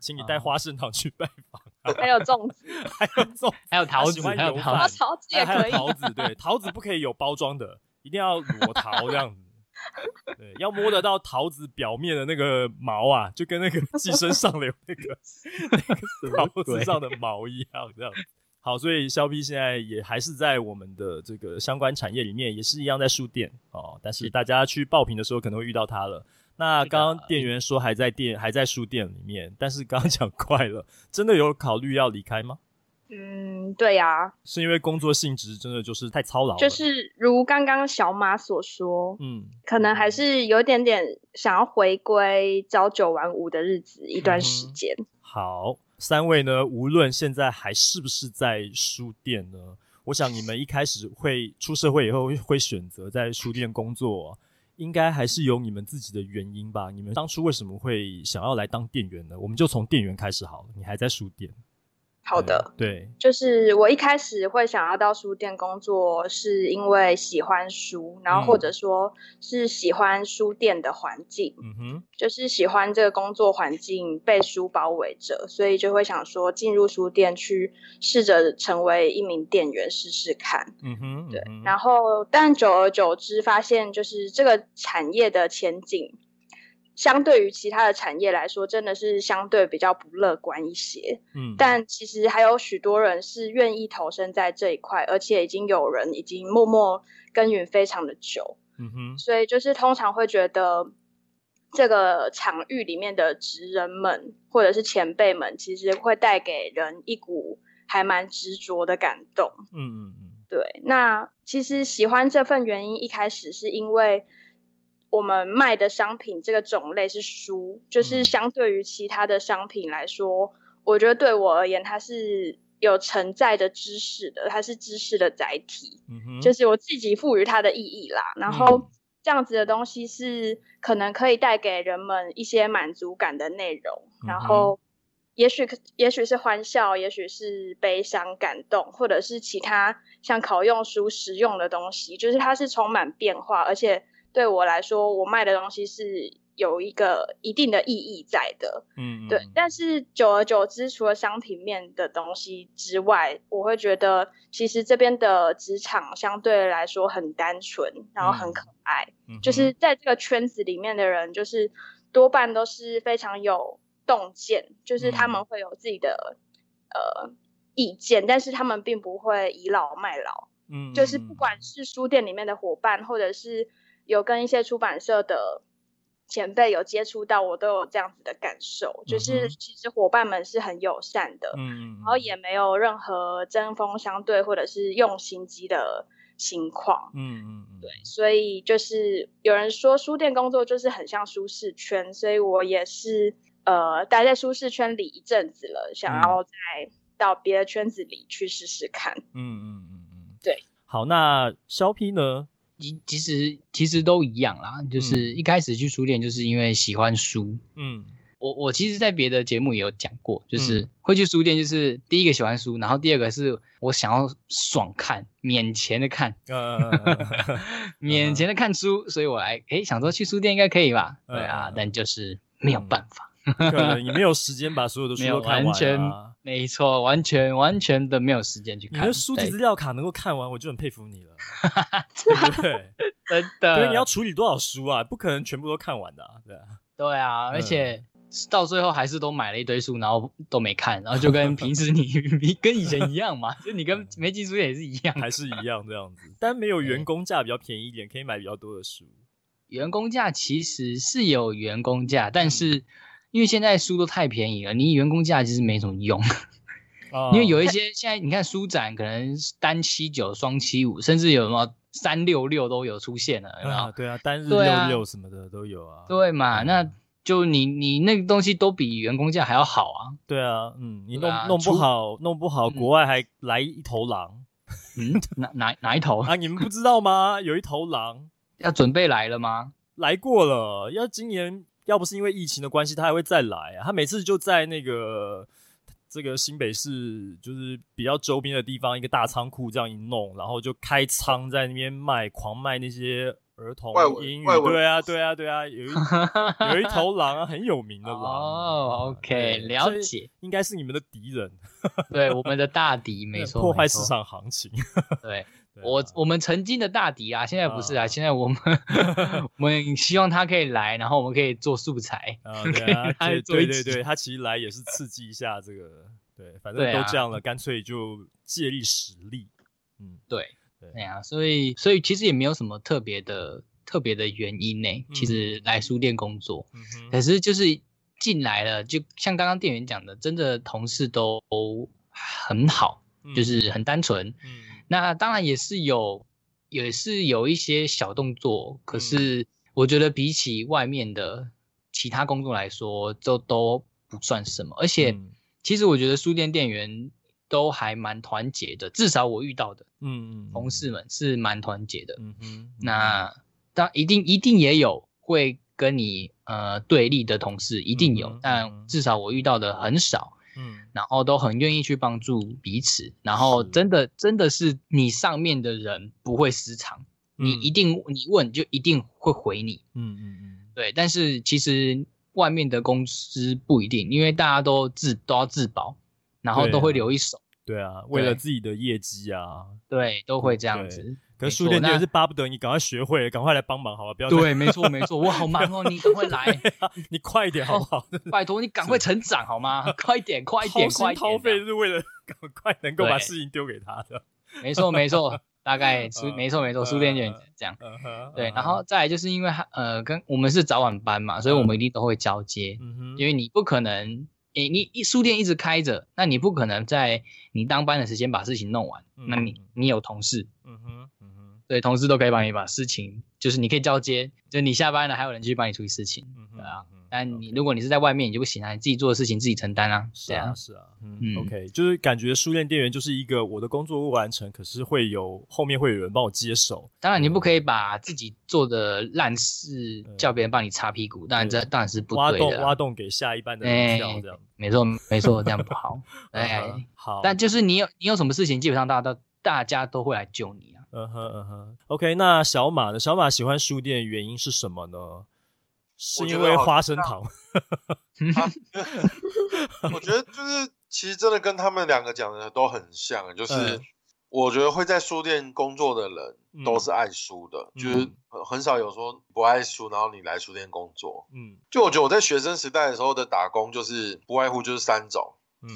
请你带花生糖去拜访，还有粽子，还有粽，还有桃子，还有桃子，桃子也可以。桃子对，桃子不可以有包装的，一定要裸桃这样子。对，要摸得到桃子表面的那个毛啊，就跟那个寄生上流那个那个桃子上的毛一样这样子。好，所以肖 P 现在也还是在我们的这个相关产业里面，也是一样在书店哦。但是大家去爆品的时候可能会遇到他了。那刚刚店员说还在店，还在书店里面，但是刚刚 讲快了，真的有考虑要离开吗？嗯，对呀、啊，是因为工作性质真的就是太操劳了。就是如刚刚小马所说，嗯，可能还是有点点想要回归朝九晚五的日子一段时间。嗯、好，三位呢，无论现在还是不是在书店呢，我想你们一开始会出社会以后会选择在书店工作，应该还是有你们自己的原因吧？你们当初为什么会想要来当店员呢？我们就从店员开始好了。你还在书店。好的，对，就是我一开始会想要到书店工作，是因为喜欢书，然后或者说是喜欢书店的环境，嗯哼，就是喜欢这个工作环境被书包围着，所以就会想说进入书店去试着成为一名店员试试看，嗯哼，对，然后但久而久之发现，就是这个产业的前景。相对于其他的产业来说，真的是相对比较不乐观一些。嗯，但其实还有许多人是愿意投身在这一块，而且已经有人已经默默耕耘非常的久。嗯哼，所以就是通常会觉得这个场域里面的职人们或者是前辈们，其实会带给人一股还蛮执着的感动。嗯嗯嗯，对。那其实喜欢这份原因一开始是因为。我们卖的商品这个种类是书，就是相对于其他的商品来说，嗯、我觉得对我而言，它是有承载的知识的，它是知识的载体，嗯，就是我自己赋予它的意义啦。然后这样子的东西是可能可以带给人们一些满足感的内容，嗯、然后也许也许是欢笑，也许是悲伤、感动，或者是其他像考用书实用的东西，就是它是充满变化，而且。对我来说，我卖的东西是有一个一定的意义在的，嗯，对。但是久而久之，除了商品面的东西之外，我会觉得其实这边的职场相对来说很单纯，然后很可爱。嗯，就是在这个圈子里面的人，就是多半都是非常有洞见，就是他们会有自己的，嗯，呃意见，但是他们并不会倚老卖老。嗯，就是不管是书店里面的伙伴，或者是有跟一些出版社的前辈有接触到，我都有这样子的感受，嗯、就是其实伙伴们是很友善的，嗯，然后也没有任何针锋相对或者是用心机的情况，嗯嗯嗯，对，所以就是有人说书店工作就是很像舒适圈，所以我也是呃待在舒适圈里一阵子了，想要再到别的圈子里去试试看，嗯嗯嗯嗯，对，好，那肖 P 呢？其其实其实都一样啦，就是一开始去书店就是因为喜欢书。嗯，我我其实，在别的节目也有讲过，就是会去书店，就是第一个喜欢书，然后第二个是我想要爽看，免钱的看，免钱的看书，所以我来诶想说去书店应该可以吧？对啊，但就是没有办法。可能你没有时间把所有的书都 看完，啊，完全没错，完全完全的没有时间去看。你的书籍资料卡能够看完，我就很佩服你了，对不对？真的，因为你要处理多少书啊？不可能全部都看完的，啊，对啊。对啊，而且到最后还是都买了一堆书，然后都没看，然后就跟平时你跟以前一样嘛，就你跟没进书店也是一样，还是一样这样子。但没有员工价比较便宜一点，可以买比较多的书。员工价其实是有员工价，但是。因为现在书都太便宜了，你员工价其实没什么用。哦、因为有一些现在你看书展，可能单七九、双七五，甚至有什么三六六都有出现了，有没有？啊，对啊，单日六六什么的都有啊。对嘛？嗯、那就你你那个东西都比员工价还要好啊。对啊，嗯，你弄、啊、弄不好，弄不好，国外还来一头狼。嗯，哪哪哪一头 啊？你们不知道吗？有一头狼要准备来了吗？来过了，要今年。要不是因为疫情的关系，他还会再来啊！他每次就在那个这个新北市，就是比较周边的地方，一个大仓库这样一弄，然后就开仓在那边卖，狂卖那些儿童英语。对啊，对啊，对啊，有一 有一头狼啊，很有名的狼。哦、oh,，OK，了解，应该是你们的敌人。对，我们的大敌，没错，破坏市场行情。对。我我们曾经的大敌啊，现在不是啊，现在我们 我们希望他可以来，然后我们可以做素材啊，对啊，对对对对，他其实来也是刺激一下这个，对，反正都这样了，干脆就借力使力，嗯，对对。呀，所以所以其实也没有什么特别的特别的原因呢。嗯、其实来书店工作，嗯、可是就是进来了，就像刚刚店员讲的，真的同事都很好，嗯、就是很单纯。嗯、那当然也是有，也是有一些小动作，可是我觉得比起外面的其他工作来说，这都不算什么。而且，其实我觉得书店店员都还蛮团结的，至少我遇到的，嗯，同事们是蛮团结的。嗯哼，那当一定一定也有会跟你呃对立的同事，一定有，但至少我遇到的很少。嗯，然后都很愿意去帮助彼此，然后真的真的是你上面的人不会失常，你一定你问就一定会回你。嗯嗯嗯，对。但是其实外面的公司不一定，因为大家都自都要自保，然后都会留一手。对啊，为了自己的业绩啊，对，都会这样子。可是书店店是巴不得你赶快学会，赶快来帮忙，好吧？不要对，没错没错，我好忙哦，你赶快来，你快一点好不好？拜托你赶快成长好吗？快一点，快一点，快点！掏心掏肺是为了 赶快能够把事情丢给他的。没错没错，大概书没错没错，书店店这样。对，然后再来就是因为呃，跟我们是早晚班嘛，所以我们一定都会交接，因为你不可能。诶，你一书店一直开着，那你不可能在你当班的时间把事情弄完。嗯、那你你有同事，嗯哼，对，同事都可以帮你把事情，就是你可以交接，就你下班了还有人继续帮你处理事情，对啊。但你如果你是在外面，你就不行啊，你自己做的事情自己承担啊。是啊，是啊，嗯，OK，就是感觉书店店员就是一个我的工作未完成，可是会有后面会有人帮我接手。当然，你不可以把自己做的烂事叫别人帮你擦屁股，当然这当然是不对的。挖洞挖洞给下一班的人跳，这样没错没错，这样不好。哎，好。但就是你有你有什么事情，基本上大家都大家都会来救你啊。嗯哼嗯哼，OK，那小马呢？小马喜欢书店的原因是什么呢？是因为花生糖，我觉得就是其实真的跟他们两个讲的都很像，就是我觉得会在书店工作的人都是爱书的，嗯、就是很少有说不爱书，然后你来书店工作。嗯，就我觉得我在学生时代的时候的打工，就是不外乎就是三种，嗯，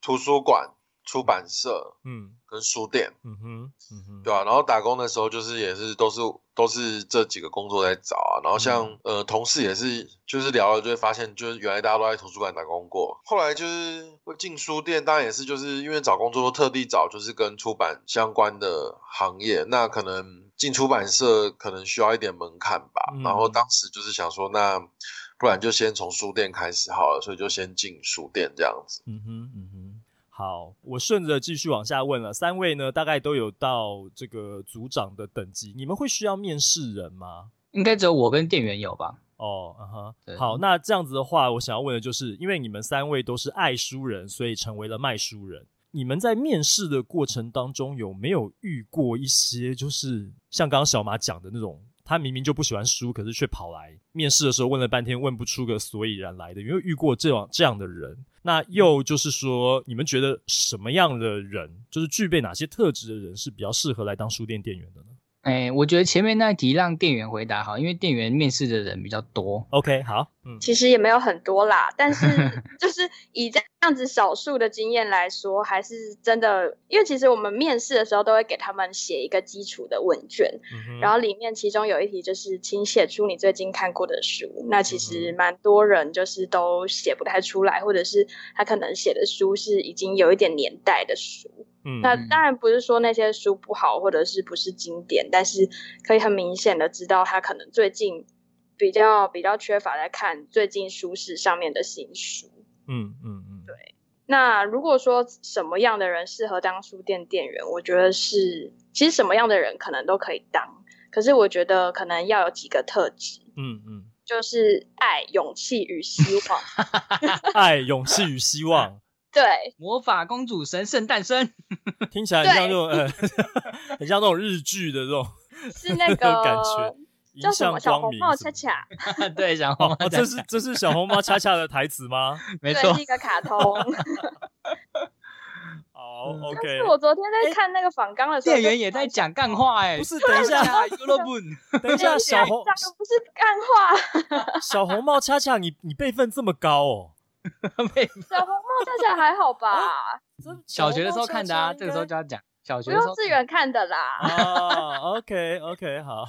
图书馆。出版社，嗯，跟书店，嗯哼，嗯哼，对啊，然后打工的时候，就是也是都是都是这几个工作在找啊。然后像、嗯、呃同事也是，就是聊了就会发现，就是原来大家都在图书馆打工过。后来就是会进书店，当然也是就是因为找工作都特地找就是跟出版相关的行业。那可能进出版社可能需要一点门槛吧。嗯、然后当时就是想说，那不然就先从书店开始好了，所以就先进书店这样子。嗯哼，嗯哼。好，我顺着继续往下问了。三位呢，大概都有到这个组长的等级，你们会需要面试人吗？应该只有我跟店员有吧？哦，嗯哼，好，那这样子的话，我想要问的就是，因为你们三位都是爱书人，所以成为了卖书人。你们在面试的过程当中，有没有遇过一些，就是像刚刚小马讲的那种？他明明就不喜欢书，可是却跑来面试的时候问了半天，问不出个所以然来的。有没有遇过这样这样的人？那又就是说，你们觉得什么样的人，就是具备哪些特质的人，是比较适合来当书店店员的呢？哎、欸，我觉得前面那一题让店员回答好，因为店员面试的人比较多。OK，好，嗯，其实也没有很多啦，但是 就是以这样子少数的经验来说，还是真的，因为其实我们面试的时候都会给他们写一个基础的问卷，嗯、然后里面其中有一题就是请写出你最近看过的书。那其实蛮多人就是都写不太出来，或者是他可能写的书是已经有一点年代的书。嗯，那当然不是说那些书不好，或者是不是经典，但是可以很明显的知道他可能最近比较比较缺乏在看最近书市上面的新书。嗯嗯嗯，嗯嗯对。那如果说什么样的人适合当书店店员，我觉得是其实什么样的人可能都可以当，可是我觉得可能要有几个特质。嗯嗯，嗯就是爱、勇气与希望。爱、勇气与希望。对，魔法公主神圣诞生，听起来很像那种，呃，很像那种日剧的这种，是那个感觉，叫什么小红帽恰恰？对，小 红帽，这是这是小红帽恰恰的台词吗？没错，是一个卡通。好，OK。但是我昨天在看那个仿纲的时候，店员也在讲干话，哎，不是，等一下，等一下，小红不是干话，小红帽恰恰，你你辈分这么高哦。小红帽恰恰还好吧？小学的时候看的啊，这个时候就要讲小学。幼稚园看的啦。啊，OK OK，好。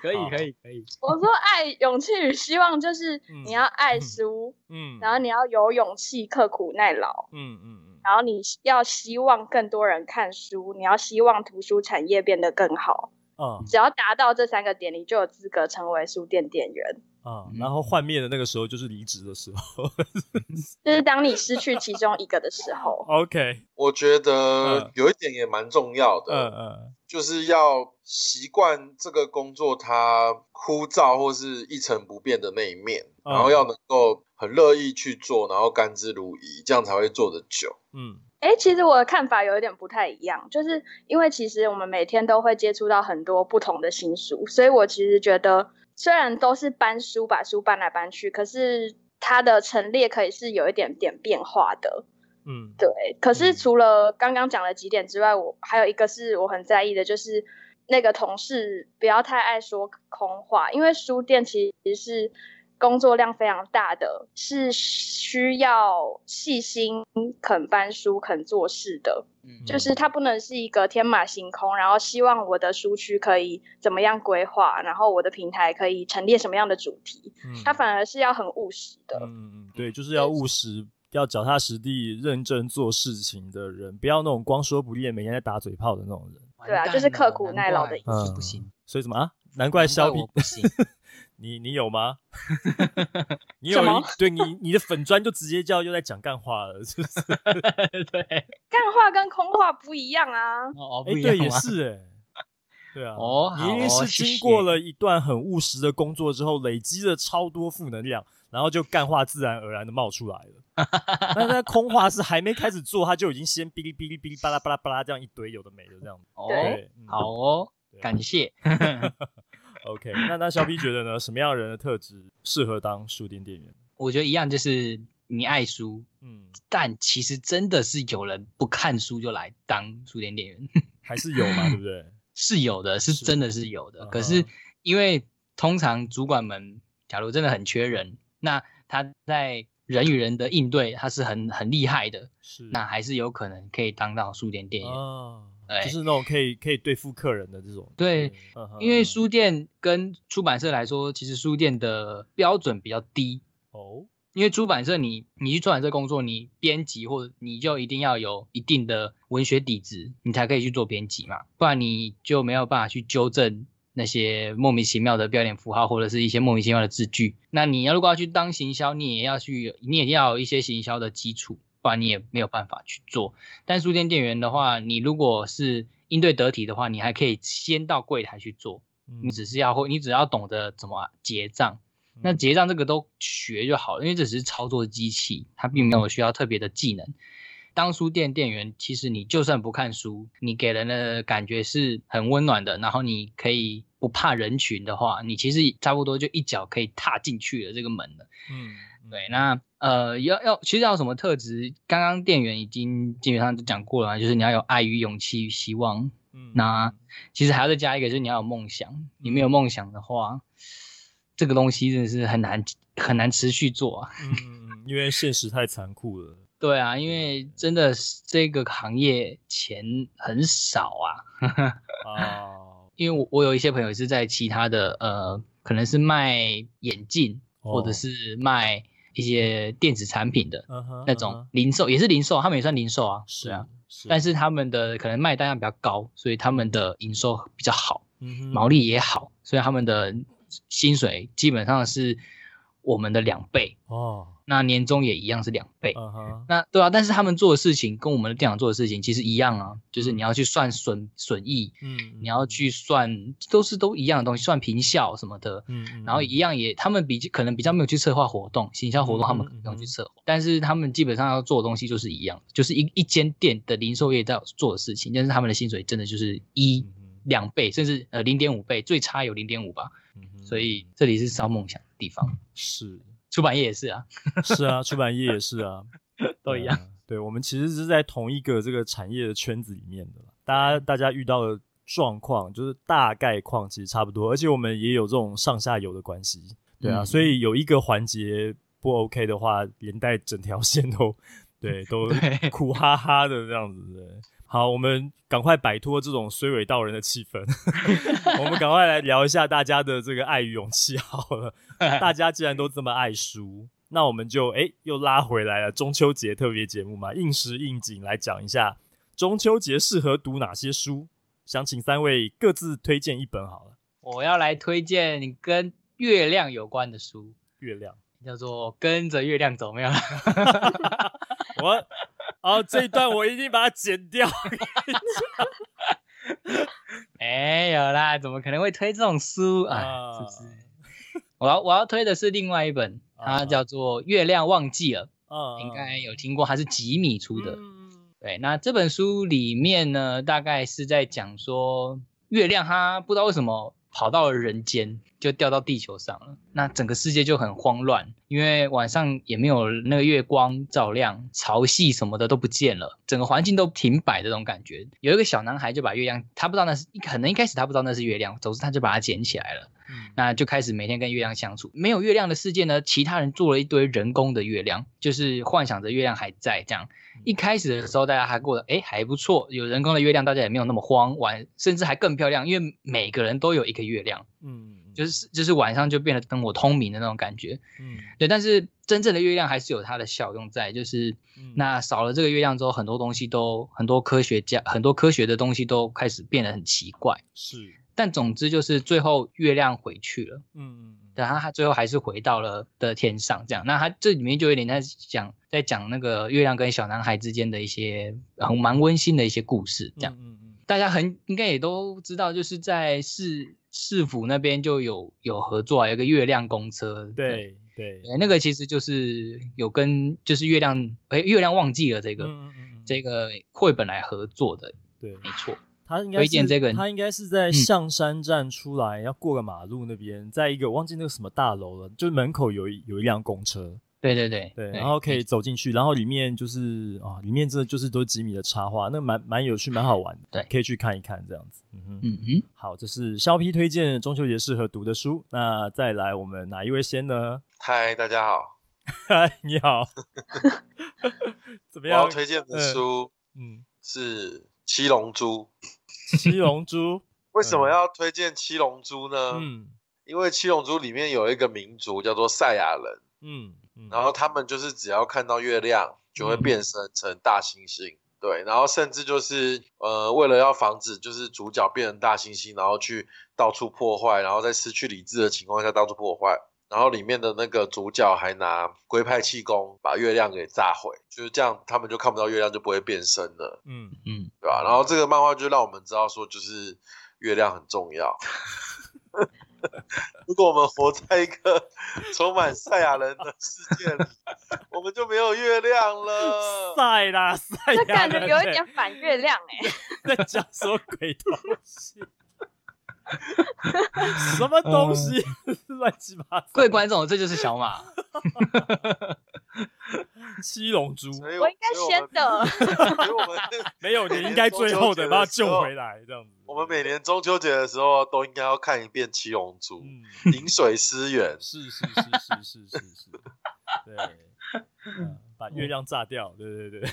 可以可以可以。我说爱、勇气与希望，就是你要爱书，嗯，然后你要有勇气、刻苦耐劳，嗯嗯嗯，然后你要希望更多人看书，你要希望图书产业变得更好，嗯，只要达到这三个点，你就有资格成为书店店员。啊、嗯，然后幻灭的那个时候就是离职的时候，就是当你失去其中一个的时候。OK，我觉得有一点也蛮重要的，嗯嗯，就是要习惯这个工作它枯燥或是一成不变的那一面，嗯、然后要能够很乐意去做，然后甘之如饴，这样才会做得久。嗯，哎，其实我的看法有一点不太一样，就是因为其实我们每天都会接触到很多不同的新书，所以我其实觉得。虽然都是搬书，把书搬来搬去，可是它的陈列可以是有一点点变化的。嗯，对。可是除了刚刚讲的几点之外，我还有一个是我很在意的，就是那个同事不要太爱说空话，因为书店其实是。工作量非常大的，是需要细心、肯搬书、肯做事的。嗯，就是它不能是一个天马行空，然后希望我的书区可以怎么样规划，然后我的平台可以陈列什么样的主题。嗯，它反而是要很务实的。嗯嗯，对，就是要务实，要脚踏实地、认真做事情的人，不要那种光说不练、每天在打嘴炮的那种人。对啊，就是刻苦耐劳的意思。不行。所以怎么啊？难怪肖比不行。你你有吗？你有一对你你的粉砖就直接叫又在讲干话了，是不是？对，干话跟空话不一样啊。哦，哎、欸，对，也是哎、欸。对啊，哦，你一定是经过了一段很务实的工作之后，累积了超多负能量，然后就干话自然而然的冒出来了。但是空话是还没开始做，他就已经先哔哩哔哩哔哩巴拉巴拉巴拉这样一堆有的没的这样子。哦，对嗯、好哦，感谢。OK，那那小 B 觉得呢？什么样的人的特质适合当书店店员？我觉得一样，就是你爱书，嗯，但其实真的是有人不看书就来当书店店员，还是有嘛，对不对？是有的，是真的是有的。是可是因为通常主管们，假如真的很缺人，那他在人与人的应对，他是很很厉害的，是那还是有可能可以当到书店店员。哦对就是那种可以可以对付客人的这种。对，对因为书店跟出版社来说，其实书店的标准比较低哦。因为出版社你，你你去出版社工作，你编辑或者你就一定要有一定的文学底子，你才可以去做编辑嘛，不然你就没有办法去纠正那些莫名其妙的标点符号或者是一些莫名其妙的字句。那你要如果要去当行销，你也要去，你也要有一些行销的基础。不然你也没有办法去做。但书店店员的话，你如果是应对得体的话，你还可以先到柜台去做。嗯、你只是要会，你只要懂得怎么结账。嗯、那结账这个都学就好了，因为这只是操作机器，它并没有需要特别的技能。当书店店员，其实你就算不看书，你给人的感觉是很温暖的，然后你可以不怕人群的话，你其实差不多就一脚可以踏进去了这个门了。嗯。对，那呃，要要，其实要什么特质？刚刚店员已经基本上都讲过了，就是你要有爱与勇气与希望。嗯，那其实还要再加一个，就是你要有梦想。你没有梦想的话，这个东西真的是很难很难持续做啊。嗯，因为现实太残酷了。对啊，因为真的是这个行业钱很少啊。哦，因为我我有一些朋友是在其他的呃，可能是卖眼镜，或者是卖。一些电子产品的那种零售，也是零售，他们也算零售啊，是啊，但是他们的可能卖单量比较高，所以他们的营收比较好，毛利也好，所以他们的薪水基本上是我们的两倍哦。那年终也一样是两倍，uh huh. 那对啊，但是他们做的事情跟我们的店长做的事情其实一样啊，就是你要去算损损益，嗯，你要去算都是都一样的东西，算平效什么的，嗯，然后一样也他们比可能比较没有去策划活动，行销活动他们可能去策划，嗯、但是他们基本上要做的东西就是一样，就是一一间店的零售业在做的事情，但是他们的薪水真的就是一两倍，甚至呃零点五倍，最差有零点五吧，嗯，所以这里是烧梦想的地方，是。出版业也是啊，是啊，出版业也是啊，都一样。对，我们其实是在同一个这个产业的圈子里面的，大家大家遇到的状况就是大概况其实差不多，而且我们也有这种上下游的关系，对啊，嗯、所以有一个环节不 OK 的话，连带整条线都对，都苦哈哈的这样子。对，好，我们赶快摆脱这种衰尾道人的气氛，我们赶快来聊一下大家的这个爱与勇气好了。大家既然都这么爱书，那我们就哎又拉回来了中秋节特别节目嘛，应时应景来讲一下中秋节适合读哪些书。想请三位各自推荐一本好了。我要来推荐跟月亮有关的书。月亮叫做《跟着月亮走》，没有了。我哦，这一段我一定把它剪掉。没有啦，怎么可能会推这种书啊？啊是不是？我要我要推的是另外一本，它叫做《月亮忘记了》。啊，应该有听过，它是吉米出的。嗯对，那这本书里面呢，大概是在讲说，月亮它不知道为什么跑到了人间，就掉到地球上了。那整个世界就很慌乱，因为晚上也没有那个月光照亮，潮汐什么的都不见了，整个环境都停摆的这种感觉。有一个小男孩就把月亮，他不知道那是，可能一开始他不知道那是月亮，总之他就把它捡起来了。嗯，那就开始每天跟月亮相处。没有月亮的世界呢，其他人做了一堆人工的月亮，就是幻想着月亮还在这样。一开始的时候，大家还过得哎还不错，有人工的月亮，大家也没有那么慌，晚甚至还更漂亮，因为每个人都有一个月亮，嗯，就是就是晚上就变得灯火通明的那种感觉，嗯，对。但是真正的月亮还是有它的效用在，就是那少了这个月亮之后，很多东西都很多科学家很多科学的东西都开始变得很奇怪，是。但总之就是最后月亮回去了，嗯，然后他最后还是回到了的天上，这样。那他这里面就有点在讲，在讲那个月亮跟小男孩之间的一些很蛮温馨的一些故事，这样。嗯嗯。大家很应该也都知道，就是在市市府那边就有有合作，有个月亮公车。对对，那个其实就是有跟就是月亮哎月亮忘记了这个这个绘本来合作的，对，没错。他应该是这个，他应该是在象山站出来，要过个马路那边，嗯、在一个我忘记那个什么大楼了，就是门口有一有一辆公车，对对对对，然后可以走进去，然后里面就是啊，里面真的就是都是吉米的插画，那蛮蛮有趣，蛮好玩的，对，可以去看一看这样子。嗯哼，嗯哼，好，这是肖 P 推荐中秋节适合读的书，那再来我们哪一位先呢？嗨，大家好，嗨，你好，怎么样？我要推荐的书，嗯，是《七龙珠》。七龙珠。为什么要推荐七龙珠呢？嗯，因为七龙珠里面有一个民族叫做赛亚人，嗯，嗯，然后他们就是只要看到月亮就会变身成大猩猩，嗯，对，然后甚至就是呃，为了要防止就是主角变成大猩猩，然后去到处破坏，然后在失去理智的情况下到处破坏。然后里面的那个主角还拿龟派气功把月亮给炸毁，就是这样，他们就看不到月亮，就不会变身了。嗯嗯，对吧？然后这个漫画就让我们知道说，就是月亮很重要。如果我们活在一个 充满赛亚人的世界里，我们就没有月亮了。赛啦赛亚人，这感觉有一点反月亮哎、欸，在讲什么鬼东西？什么东西？乱七八糟！各位观众，这就是小马。七龙珠，我应该先的。没有，你应该最后的把它救回来，这样子。我们每年中秋节的时候都应该要看一遍七龙珠，饮水思源。是是是是是是是。对，把月亮炸掉。对对对。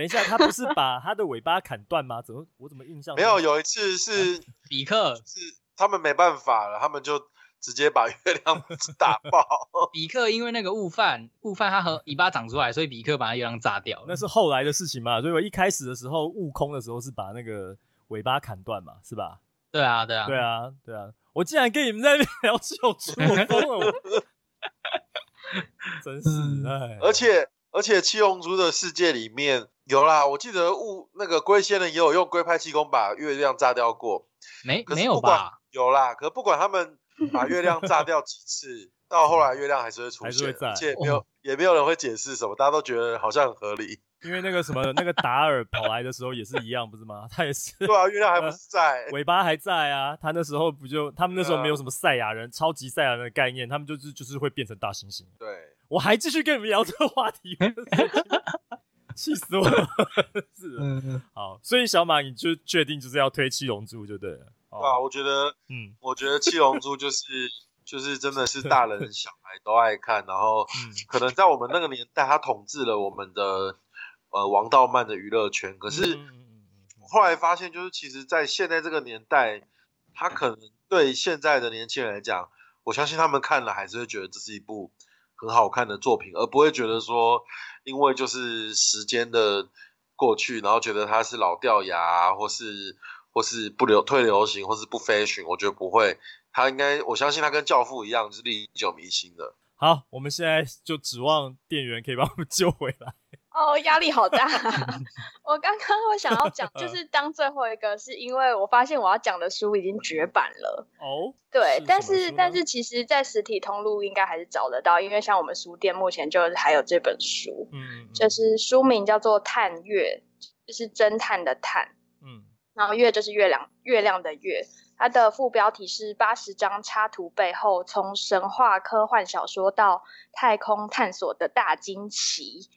等一下，他不是把 他的尾巴砍断吗？怎么我怎么印象没有？有一次是比克，是他们没办法了，他们就直接把月亮 打爆。比克因为那个悟饭，悟饭他和尾巴长出来，所以比克把他月亮炸掉。那是后来的事情嘛？所以我一开始的时候悟空的时候是把那个尾巴砍断嘛？是吧？对啊，对啊，对啊，对啊！我竟然跟你们在那边聊这种书，我疯了！真是哎，而且而且七龙珠的世界里面。有啦，我记得悟那个龟仙人也有用龟派气功把月亮炸掉过，没没有吧？有啦，可不管他们把月亮炸掉几次，到后来月亮还是会出现，而且没有、哦、也没有人会解释什么，大家都觉得好像很合理。因为那个什么那个达尔跑来的时候也是一样，不是吗？他也是对啊，月亮还不是在，尾巴还在啊。他那时候不就他们那时候没有什么赛亚人、超级赛亚人的概念，他们就是就是会变成大猩猩。对，我还继续跟你们聊这个话题。气死我了！是的，好，所以小马你就确定就是要推七龙珠就对了。对啊，我觉得，嗯，我觉得七龙珠就是 就是真的是大人小孩都爱看，然后可能在我们那个年代，它统治了我们的呃王道漫的娱乐圈。可是后来发现，就是其实，在现在这个年代，他可能对现在的年轻人来讲，我相信他们看了还是会觉得这是一部很好看的作品，而不会觉得说，因为就是时间的过去，然后觉得它是老掉牙，或是或是不流退流行，或是不 fashion。我觉得不会，他应该我相信他跟教父一样，是历久弥新的。好，我们现在就指望店员可以把我们救回来。哦，压力好大！我刚刚我想要讲，就 是当最后一个，是因为我发现我要讲的书已经绝版了。哦，对，是但是但是其实，在实体通路应该还是找得到，因为像我们书店目前就还有这本书。嗯，就是书名叫做《探月》，就是侦探的探。嗯，然后月就是月亮，月亮的月。它的副标题是八十张插图背后，从神话科幻小说到太空探索的大惊奇。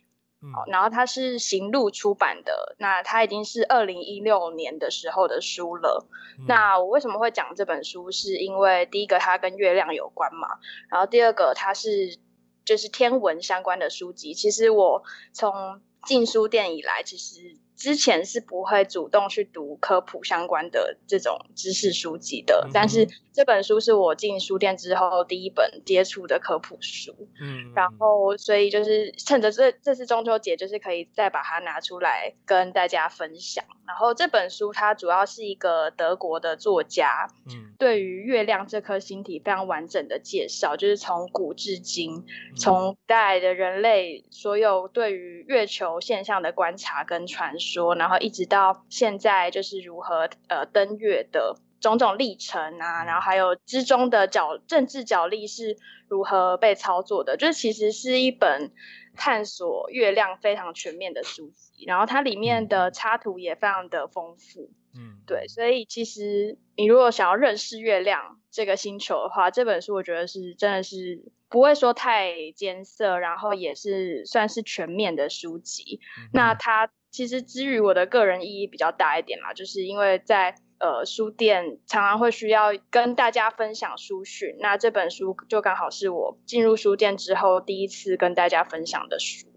嗯，然后它是行路出版的，那它已经是二零一六年的时候的书了。嗯，那我为什么会讲这本书？是因为第一个它跟月亮有关嘛，然后第二个它是就是天文相关的书籍。其实我从进书店以来，其实。之前是不会主动去读科普相关的这种知识书籍的，嗯、但是这本书是我进书店之后第一本接触的科普书。嗯，然后所以就是趁着这这次中秋节，就是可以再把它拿出来跟大家分享。然后这本书它主要是一个德国的作家，嗯，对于月亮这颗星体非常完整的介绍，就是从古至今，从古代的人类所有对于月球现象的观察跟传说，然后一直到现在就是如何呃登月的种种历程啊，然后还有之中的角政治角力是如何被操作的，就是其实是一本探索月亮非常全面的书籍，然后它里面的插图也非常的丰富，嗯，对，所以其实你如果想要认识月亮这个星球的话，这本书我觉得是真的是不会说太艰涩，然后也是算是全面的书籍。嗯、那它其实之于我的个人意义比较大一点啦，就是因为在呃书店常常会需要跟大家分享书讯，那这本书就刚好是我进入书店之后第一次跟大家分享的书。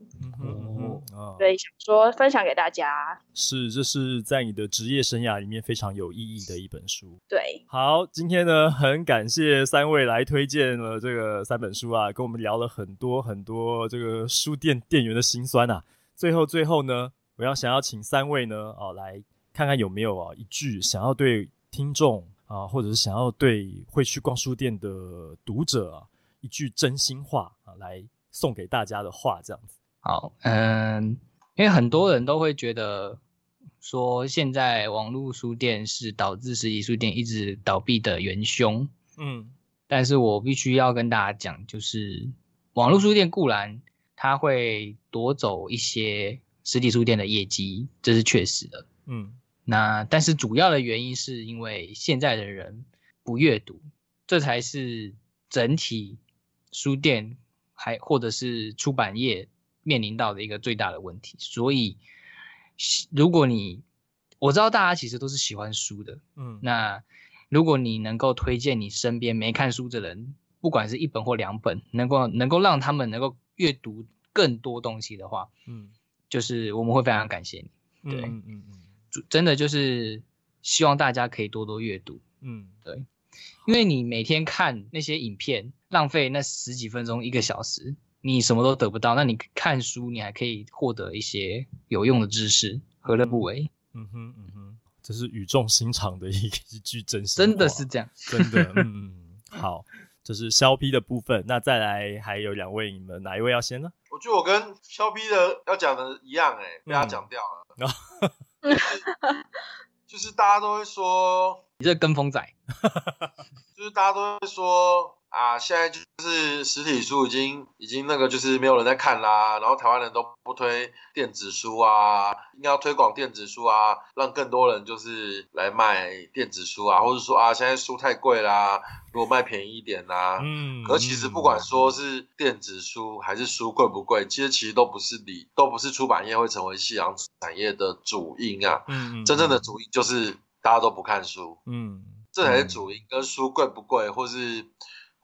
嗯哼，哦、所以想说分享给大家。是，这是在你的职业生涯里面非常有意义的一本书。对，好，今天呢很感谢三位来推荐了这个三本书啊，跟我们聊了很多很多这个书店店员的辛酸啊。最后最后呢。我要想要请三位呢，哦，来看看有没有啊一句想要对听众啊，或者是想要对会去逛书店的读者啊一句真心话啊，来送给大家的话，这样子。好，嗯，因为很多人都会觉得说，现在网络书店是导致实体书店一直倒闭的元凶。嗯，但是我必须要跟大家讲，就是网络书店固然它会夺走一些。实体书店的业绩，这是确实的。嗯，那但是主要的原因是因为现在的人不阅读，这才是整体书店还或者是出版业面临到的一个最大的问题。所以，如果你我知道大家其实都是喜欢书的，嗯，那如果你能够推荐你身边没看书的人，不管是一本或两本，能够能够让他们能够阅读更多东西的话，嗯。就是我们会非常感谢你，对，嗯嗯嗯，真的就是希望大家可以多多阅读，嗯，对，因为你每天看那些影片，浪费那十几分钟一个小时，你什么都得不到，那你看书，你还可以获得一些有用的知识，何乐不为？嗯哼嗯哼，这是语重心长的一 一句真心，真的是这样，真的，嗯嗯，好。这是肖 P 的部分，那再来还有两位，你们哪一位要先呢？我觉得我跟肖 P 的要讲的一样，哎，被他讲掉了。就是大家都会说你这跟风仔，就是大家都会说。啊，现在就是实体书已经已经那个就是没有人在看啦，然后台湾人都不推电子书啊，应该要推广电子书啊，让更多人就是来卖电子书啊，或者说啊，现在书太贵啦，如果卖便宜一点啦，嗯，可其实不管说是电子书还是书贵不贵，其实其实都不是理，都不是出版业会成为夕阳产业的主因啊，嗯，真正的主因就是大家都不看书，嗯，这才是主因，跟书贵不贵或是。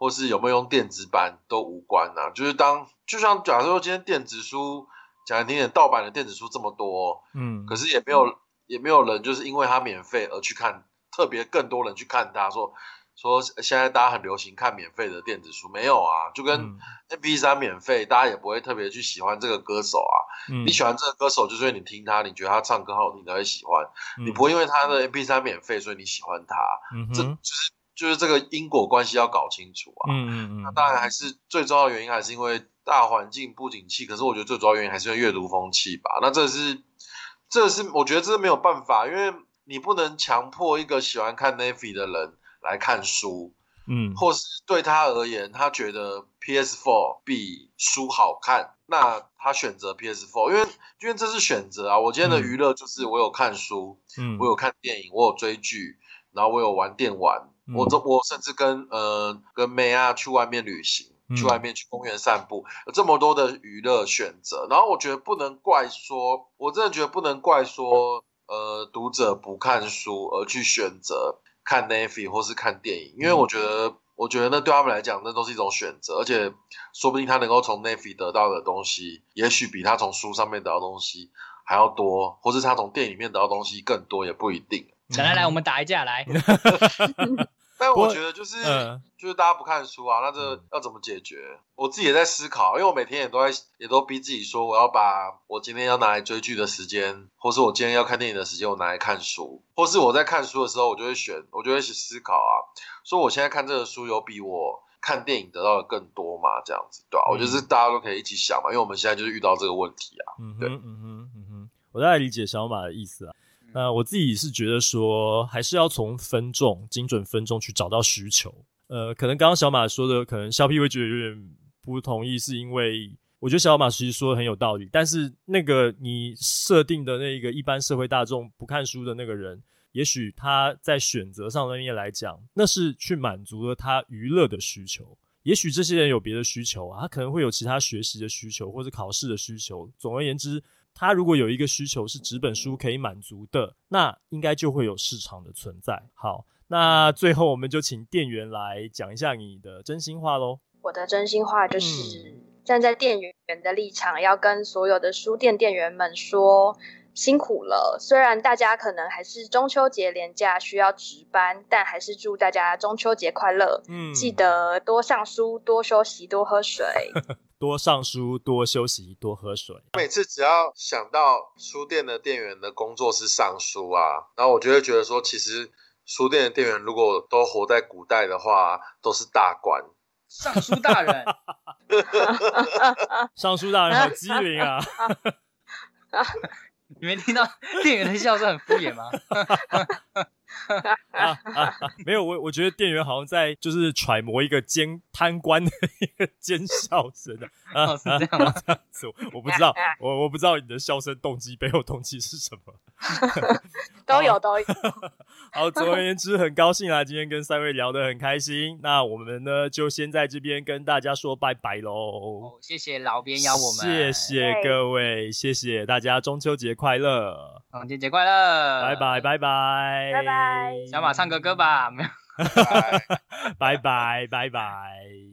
或是有没有用电子版都无关呐、啊，就是当就像假设说今天电子书讲难听点，盗版的电子书这么多，嗯，可是也没有也没有人就是因为它免费而去看，特别更多人去看它说。说现在大家很流行看免费的电子书，没有啊？就跟 M P 三免费，大家也不会特别去喜欢这个歌手啊。嗯、你喜欢这个歌手，就是因为你听他，你觉得他唱歌好听，你才会喜欢。嗯、你不会因为他的 M P 三免费，所以你喜欢他。这就是就是这个因果关系要搞清楚啊。嗯嗯嗯。那当然还是最重要的原因，还是因为大环境不景气。可是我觉得最主要原因还是因为阅读风气吧。那这是这是我觉得这是没有办法，因为你不能强迫一个喜欢看 Navy 的人来看书。嗯，或是对他而言，他觉得 PS4 比书好看，那他选择 PS4，因为因为这是选择啊。我今天的娱乐就是我有看书，嗯，我有看电影，我有追剧，然后我有玩电玩，嗯、我这我甚至跟呃跟妹啊去外面旅行，嗯、去外面去公园散步，有这么多的娱乐选择。然后我觉得不能怪说，我真的觉得不能怪说，呃，读者不看书而去选择。看 Navy 或是看电影，因为我觉得，嗯、我觉得那对他们来讲，那都是一种选择，而且说不定他能够从 Navy 得到的东西，也许比他从书上面得到的东西还要多，或是他从电影里面得到的东西更多，也不一定。来来来，我们打一架来。但我觉得就是、嗯、就是大家不看书啊，那这要怎么解决？我自己也在思考，因为我每天也都在也都逼自己说，我要把我今天要拿来追剧的时间，或是我今天要看电影的时间，我拿来看书，或是我在看书的时候，我就会选，我就会去思考啊，说我现在看这个书有比我看电影得到的更多吗？这样子对吧、啊？嗯、我觉得是大家都可以一起想嘛，因为我们现在就是遇到这个问题啊。嗯哼对，嗯哼，嗯哼，我大概理解小马的意思啊。那我自己是觉得说，还是要从分众、精准分众去找到需求。呃，可能刚刚小马说的，可能肖 P 会觉得有点不同意，是因为我觉得小马其实说的很有道理。但是那个你设定的那一个一般社会大众不看书的那个人，也许他在选择上那边来讲，那是去满足了他娱乐的需求。也许这些人有别的需求啊，他可能会有其他学习的需求，或者考试的需求。总而言之。他如果有一个需求是纸本书可以满足的，那应该就会有市场的存在。好，那最后我们就请店员来讲一下你的真心话喽。我的真心话就是站在店员的立场，要跟所有的书店店员们说。辛苦了，虽然大家可能还是中秋节连假需要值班，但还是祝大家中秋节快乐。嗯，记得多上书，多休息，多喝水。多上书，多休息，多喝水。每次只要想到书店的店员的工作是上书啊，然后我就会觉得说，其实书店的店员如果都活在古代的话，都是大官。尚书大人，尚书大人好机灵啊！你没听到店员的笑声很敷衍吗？啊啊啊、没有，我我觉得店员好像在就是揣摩一个奸贪官的一个奸笑声的啊，哦、是这样吗？这样子，我不知道，我我不知道你的笑声动机背后动机是什么。都 有都有。好，总而言之，很高兴啦，今天跟三位聊得很开心。那我们呢，就先在这边跟大家说拜拜喽。哦，谢谢老编邀我们，谢谢各位，谢谢大家，中秋节快乐，中秋节快乐，拜拜拜拜拜拜，小马唱个歌吧，没有，拜 拜拜拜。